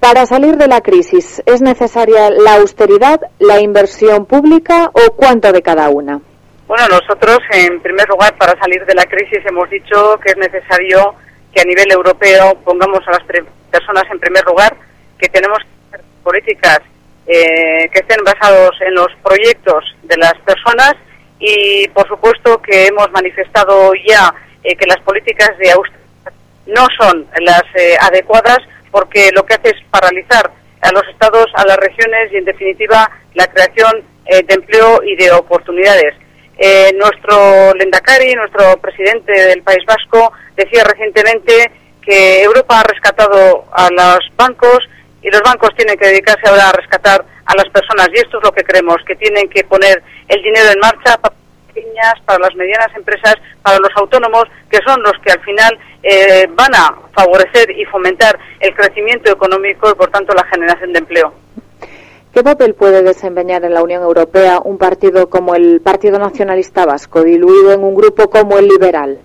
Para salir de la crisis, ¿es necesaria la austeridad, la inversión pública o cuánto de cada una? Bueno, nosotros, en primer lugar, para salir de la crisis hemos dicho que es necesario que a nivel europeo pongamos a las personas en primer lugar, que tenemos que hacer políticas eh, que estén basados en los proyectos de las personas y, por supuesto, que hemos manifestado ya eh, que las políticas de austeridad no son las eh, adecuadas porque lo que hace es paralizar a los estados, a las regiones y, en definitiva, la creación de empleo y de oportunidades. Eh, nuestro Lendakari, nuestro presidente del País Vasco, decía recientemente que Europa ha rescatado a los bancos y los bancos tienen que dedicarse ahora a rescatar a las personas. Y esto es lo que creemos, que tienen que poner el dinero en marcha para las pequeñas, para las medianas empresas, para los autónomos, que son los que al final eh, van a favorecer y fomentar el crecimiento económico y, por tanto, la generación de empleo. ¿Qué papel puede desempeñar en la Unión Europea un partido como el Partido Nacionalista Vasco, diluido en un grupo como el Liberal?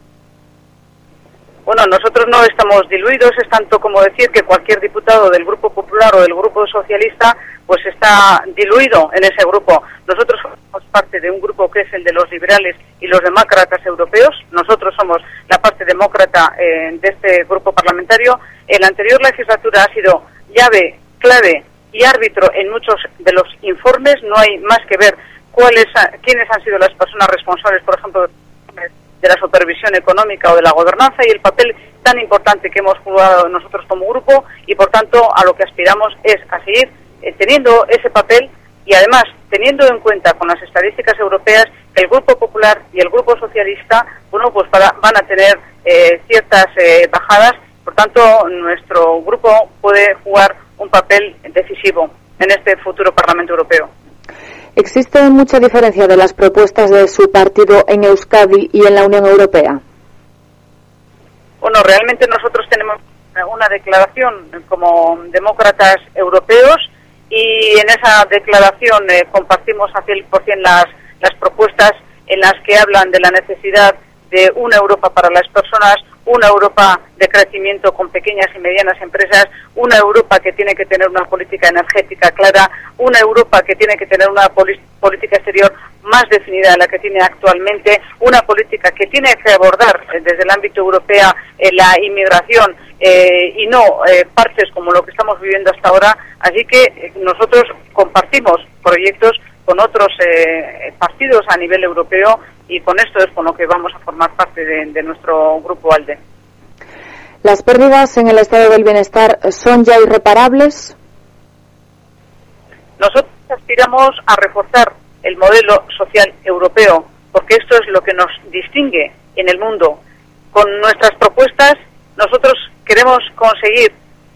Bueno, nosotros no estamos diluidos, es tanto como decir que cualquier diputado del Grupo Popular o del Grupo Socialista pues está diluido en ese grupo. Nosotros somos parte de un grupo que es el de los liberales y los demócratas europeos. Nosotros somos la parte demócrata eh, de este grupo parlamentario. En la anterior legislatura ha sido llave, clave árbitro en muchos de los informes. No hay más que ver cuáles, quiénes han sido las personas responsables, por ejemplo, de la supervisión económica o de la gobernanza y el papel tan importante que hemos jugado nosotros como grupo y por tanto a lo que aspiramos es a seguir eh, teniendo ese papel y además teniendo en cuenta con las estadísticas europeas el Grupo Popular y el Grupo Socialista bueno pues para- van a tener eh, ciertas eh, bajadas por tanto nuestro grupo puede jugar un papel decisivo en este futuro Parlamento Europeo. ¿Existe mucha diferencia de las propuestas de su partido en Euskadi y en la Unión Europea? Bueno, realmente nosotros tenemos una declaración como demócratas europeos y en esa declaración eh, compartimos a 100% las, las propuestas en las que hablan de la necesidad de una Europa para las personas, una Europa de crecimiento con pequeñas y medianas empresas, una Europa que tiene que tener una política energética clara, una Europa que tiene que tener una política exterior más definida de la que tiene actualmente, una política que tiene que abordar eh, desde el ámbito europeo eh, la inmigración eh, y no eh, parches como lo que estamos viviendo hasta ahora. Así que nosotros compartimos proyectos con otros partidos a nivel europeo y con esto es con lo que vamos a formar parte de, de nuestro grupo ALDE. ¿Las pérdidas en el estado del bienestar son ya irreparables? Nosotros aspiramos a reforzar el modelo social europeo, porque esto es lo que nos distingue en el mundo. Con nuestras propuestas, nosotros queremos conseguir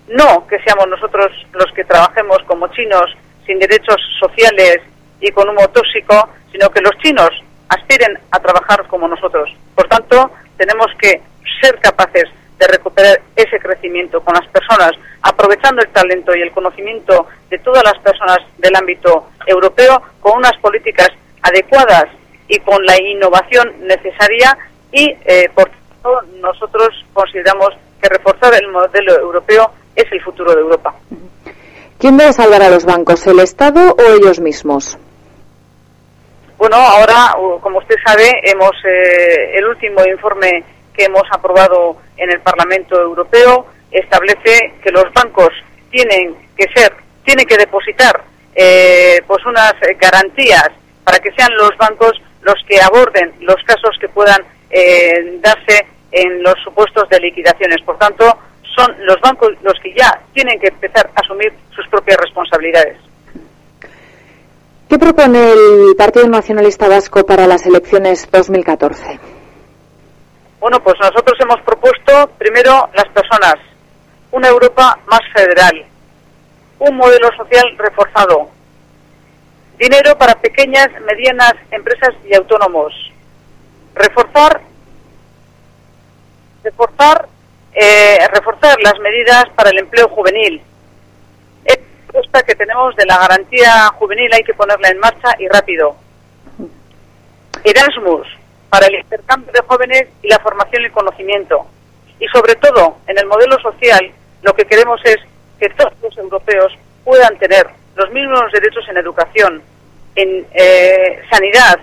no que seamos nosotros los que trabajemos como chinos sin derechos sociales y con humo tóxico, sino que los chinos aspiren a trabajar como nosotros. Por tanto, tenemos que ser capaces de recuperar ese crecimiento con las personas, aprovechando el talento y el conocimiento de todas las personas del ámbito europeo, con unas políticas adecuadas y con la innovación necesaria y, eh, por tanto, nosotros consideramos que reforzar el modelo europeo es el futuro de Europa. ¿Quién debe salvar a los bancos, el Estado o ellos mismos? Bueno, ahora, como usted sabe, hemos eh, el último informe que hemos aprobado en el Parlamento Europeo establece que los bancos tienen que ser, tienen que depositar eh, pues unas garantías para que sean los bancos los que aborden los casos que puedan eh, darse en los supuestos de liquidaciones. Por tanto, son los bancos los que ya tienen que empezar a asumir sus propias responsabilidades. ¿Qué propone el Partido Nacionalista Vasco para las elecciones 2014? Bueno, pues nosotros hemos propuesto primero las personas, una Europa más federal, un modelo social reforzado, dinero para pequeñas, medianas empresas y autónomos, reforzar, reforzar, eh, reforzar las medidas para el empleo juvenil. Es una propuesta que tenemos de la garantía juvenil hay que ponerla en marcha y rápido. Erasmus, para el intercambio de jóvenes y la formación y el conocimiento. Y sobre todo, en el modelo social, lo que queremos es que todos los europeos puedan tener los mismos derechos en educación, en eh, sanidad,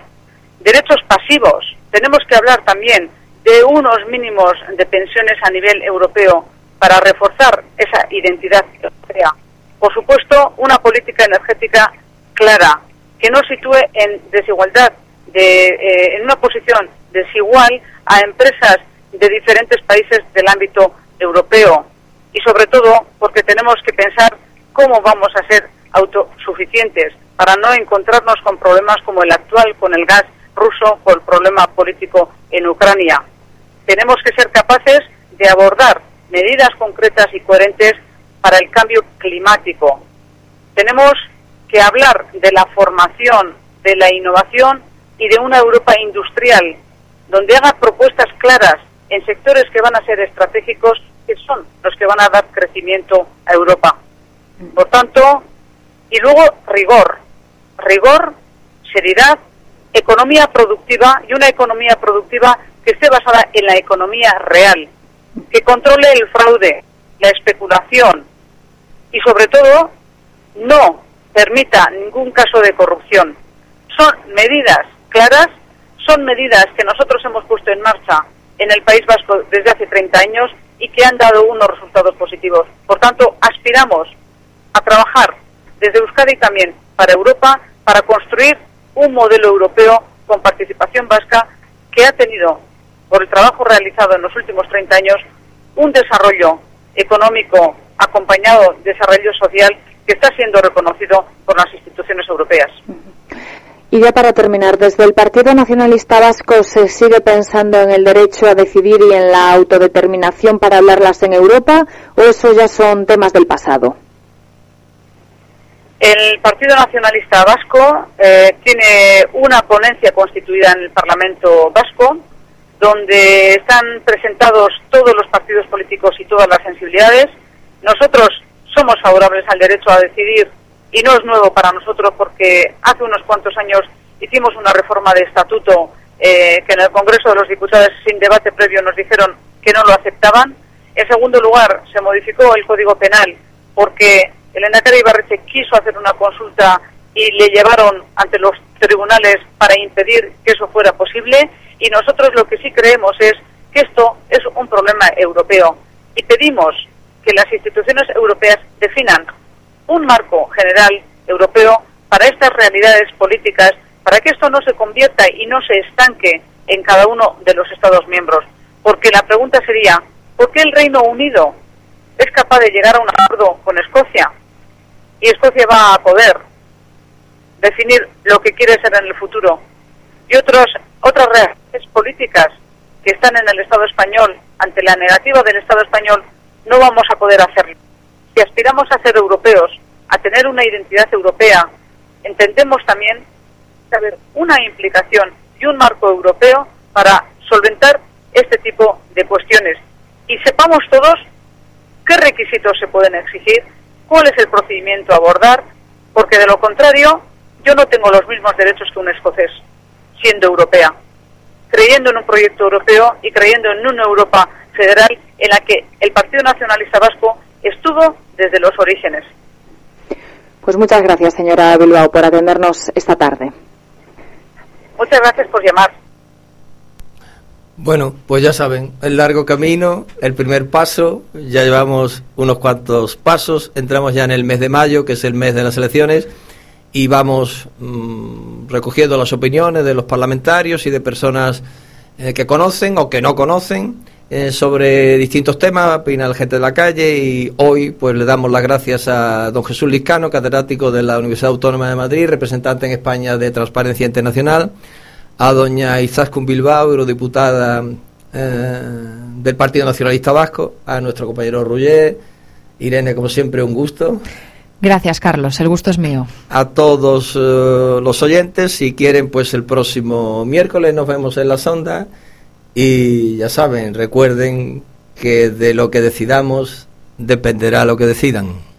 derechos pasivos. Tenemos que hablar también de unos mínimos de pensiones a nivel europeo para reforzar esa identidad europea. Por supuesto, una política energética clara, que no sitúe en desigualdad, de, eh, en una posición desigual a empresas de diferentes países del ámbito europeo. Y sobre todo, porque tenemos que pensar cómo vamos a ser autosuficientes para no encontrarnos con problemas como el actual con el gas ruso o el problema político en Ucrania. Tenemos que ser capaces de abordar medidas concretas y coherentes para el cambio climático. Tenemos que hablar de la formación, de la innovación y de una Europa industrial, donde haga propuestas claras en sectores que van a ser estratégicos, que son los que van a dar crecimiento a Europa. Por tanto, y luego rigor, rigor, seriedad, economía productiva y una economía productiva que esté basada en la economía real, que controle el fraude, la especulación y sobre todo no permita ningún caso de corrupción. Son medidas claras, son medidas que nosotros hemos puesto en marcha en el País Vasco desde hace 30 años y que han dado unos resultados positivos. Por tanto, aspiramos a trabajar desde Euskadi también para Europa para construir un modelo europeo con participación vasca que ha tenido por el trabajo realizado en los últimos 30 años, un desarrollo económico acompañado de desarrollo social que está siendo reconocido por las instituciones europeas. Y ya para terminar, desde el Partido Nacionalista Vasco se sigue pensando en el derecho a decidir y en la autodeterminación para hablarlas en Europa o eso ya son temas del pasado. El Partido Nacionalista Vasco eh, tiene una ponencia constituida en el Parlamento Vasco donde están presentados todos los partidos políticos y todas las sensibilidades. Nosotros somos favorables al derecho a decidir y no es nuevo para nosotros porque hace unos cuantos años hicimos una reforma de estatuto eh, que en el Congreso de los Diputados sin debate previo nos dijeron que no lo aceptaban. En segundo lugar, se modificó el Código Penal porque el Endacari Ibarreche quiso hacer una consulta y le llevaron ante los tribunales para impedir que eso fuera posible y nosotros lo que sí creemos es que esto es un problema europeo y pedimos que las instituciones europeas definan un marco general europeo para estas realidades políticas, para que esto no se convierta y no se estanque en cada uno de los Estados miembros. Porque la pregunta sería, ¿por qué el Reino Unido es capaz de llegar a un acuerdo con Escocia y Escocia va a poder definir lo que quiere ser en el futuro y otros, otras realidades políticas que están en el Estado español ante la negativa del Estado español no vamos a poder hacerlo. Si aspiramos a ser europeos, a tener una identidad europea, entendemos también que haber una implicación y un marco europeo para solventar este tipo de cuestiones. Y sepamos todos qué requisitos se pueden exigir, cuál es el procedimiento a abordar, porque de lo contrario yo no tengo los mismos derechos que un escocés, siendo europea, creyendo en un proyecto europeo y creyendo en una Europa federal en la que el Partido Nacionalista Vasco estuvo desde los orígenes. Pues muchas gracias, señora Bilbao, por atendernos esta tarde. Muchas gracias por llamar. Bueno, pues ya saben, el largo camino, el primer paso, ya llevamos unos cuantos pasos, entramos ya en el mes de mayo, que es el mes de las elecciones, y vamos mmm, recogiendo las opiniones de los parlamentarios y de personas eh, que conocen o que no conocen eh, sobre distintos temas, opina la gente de la calle y hoy pues le damos las gracias a don Jesús Liscano, catedrático de la Universidad Autónoma de Madrid, representante en España de Transparencia Internacional, a doña Izaskun Bilbao, eurodiputada eh, del Partido Nacionalista Vasco, a nuestro compañero Rugger, Irene, como siempre, un gusto. Gracias, Carlos. El gusto es mío. A todos uh, los oyentes, si quieren, pues el próximo miércoles nos vemos en la sonda. Y ya saben, recuerden que de lo que decidamos dependerá lo que decidan.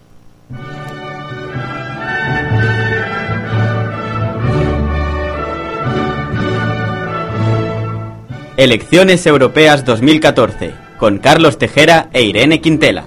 Elecciones Europeas 2014, con Carlos Tejera e Irene Quintela.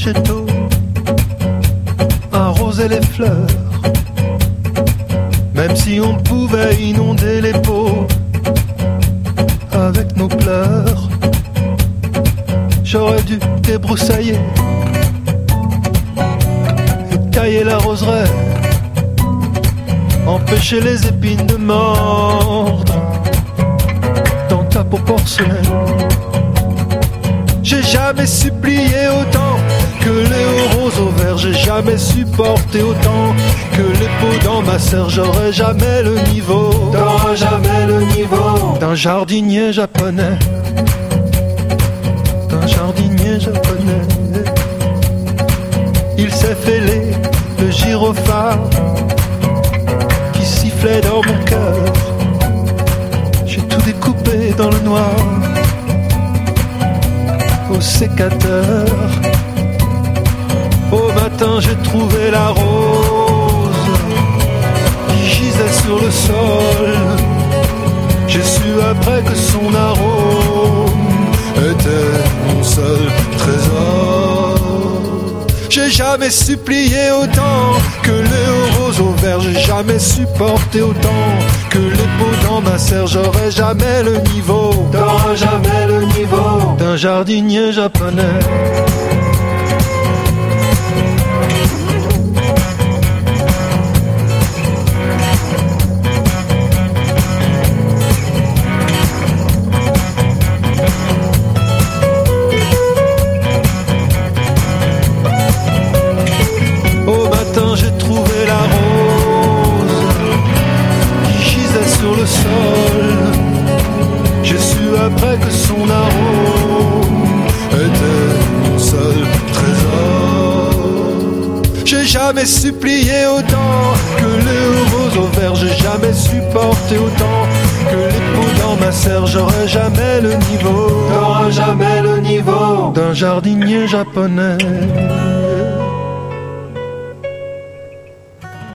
Végétaux, arroser les fleurs, même si on pouvait inonder les pots avec nos pleurs. J'aurais dû débroussailler et tailler la roseraie, empêcher les épines de mordre dans ta peau porcelaine. J'ai jamais supplié autant que les roses au vert. J'ai jamais supporté autant que les peaux dans ma serre. J'aurais jamais le niveau. T'auras jamais le niveau d'un jardinier japonais. D'un jardinier japonais. Il s'est fêlé le gyrophare qui sifflait dans mon cœur. J'ai tout découpé dans le noir au sécateur. Au matin, j'ai trouvé la rose qui gisait sur le sol. J'ai su après que son arôme était mon seul trésor. J'ai jamais supplié autant que les roses au vert, j'ai jamais supporté autant que les peaux dans ma serre, j'aurais jamais le niveau, t'aurais jamais le niveau d'un jardinier japonais. autant que les peaux dans ma serre. j'aurai jamais le niveau, jamais le niveau d'un jardinier japonais.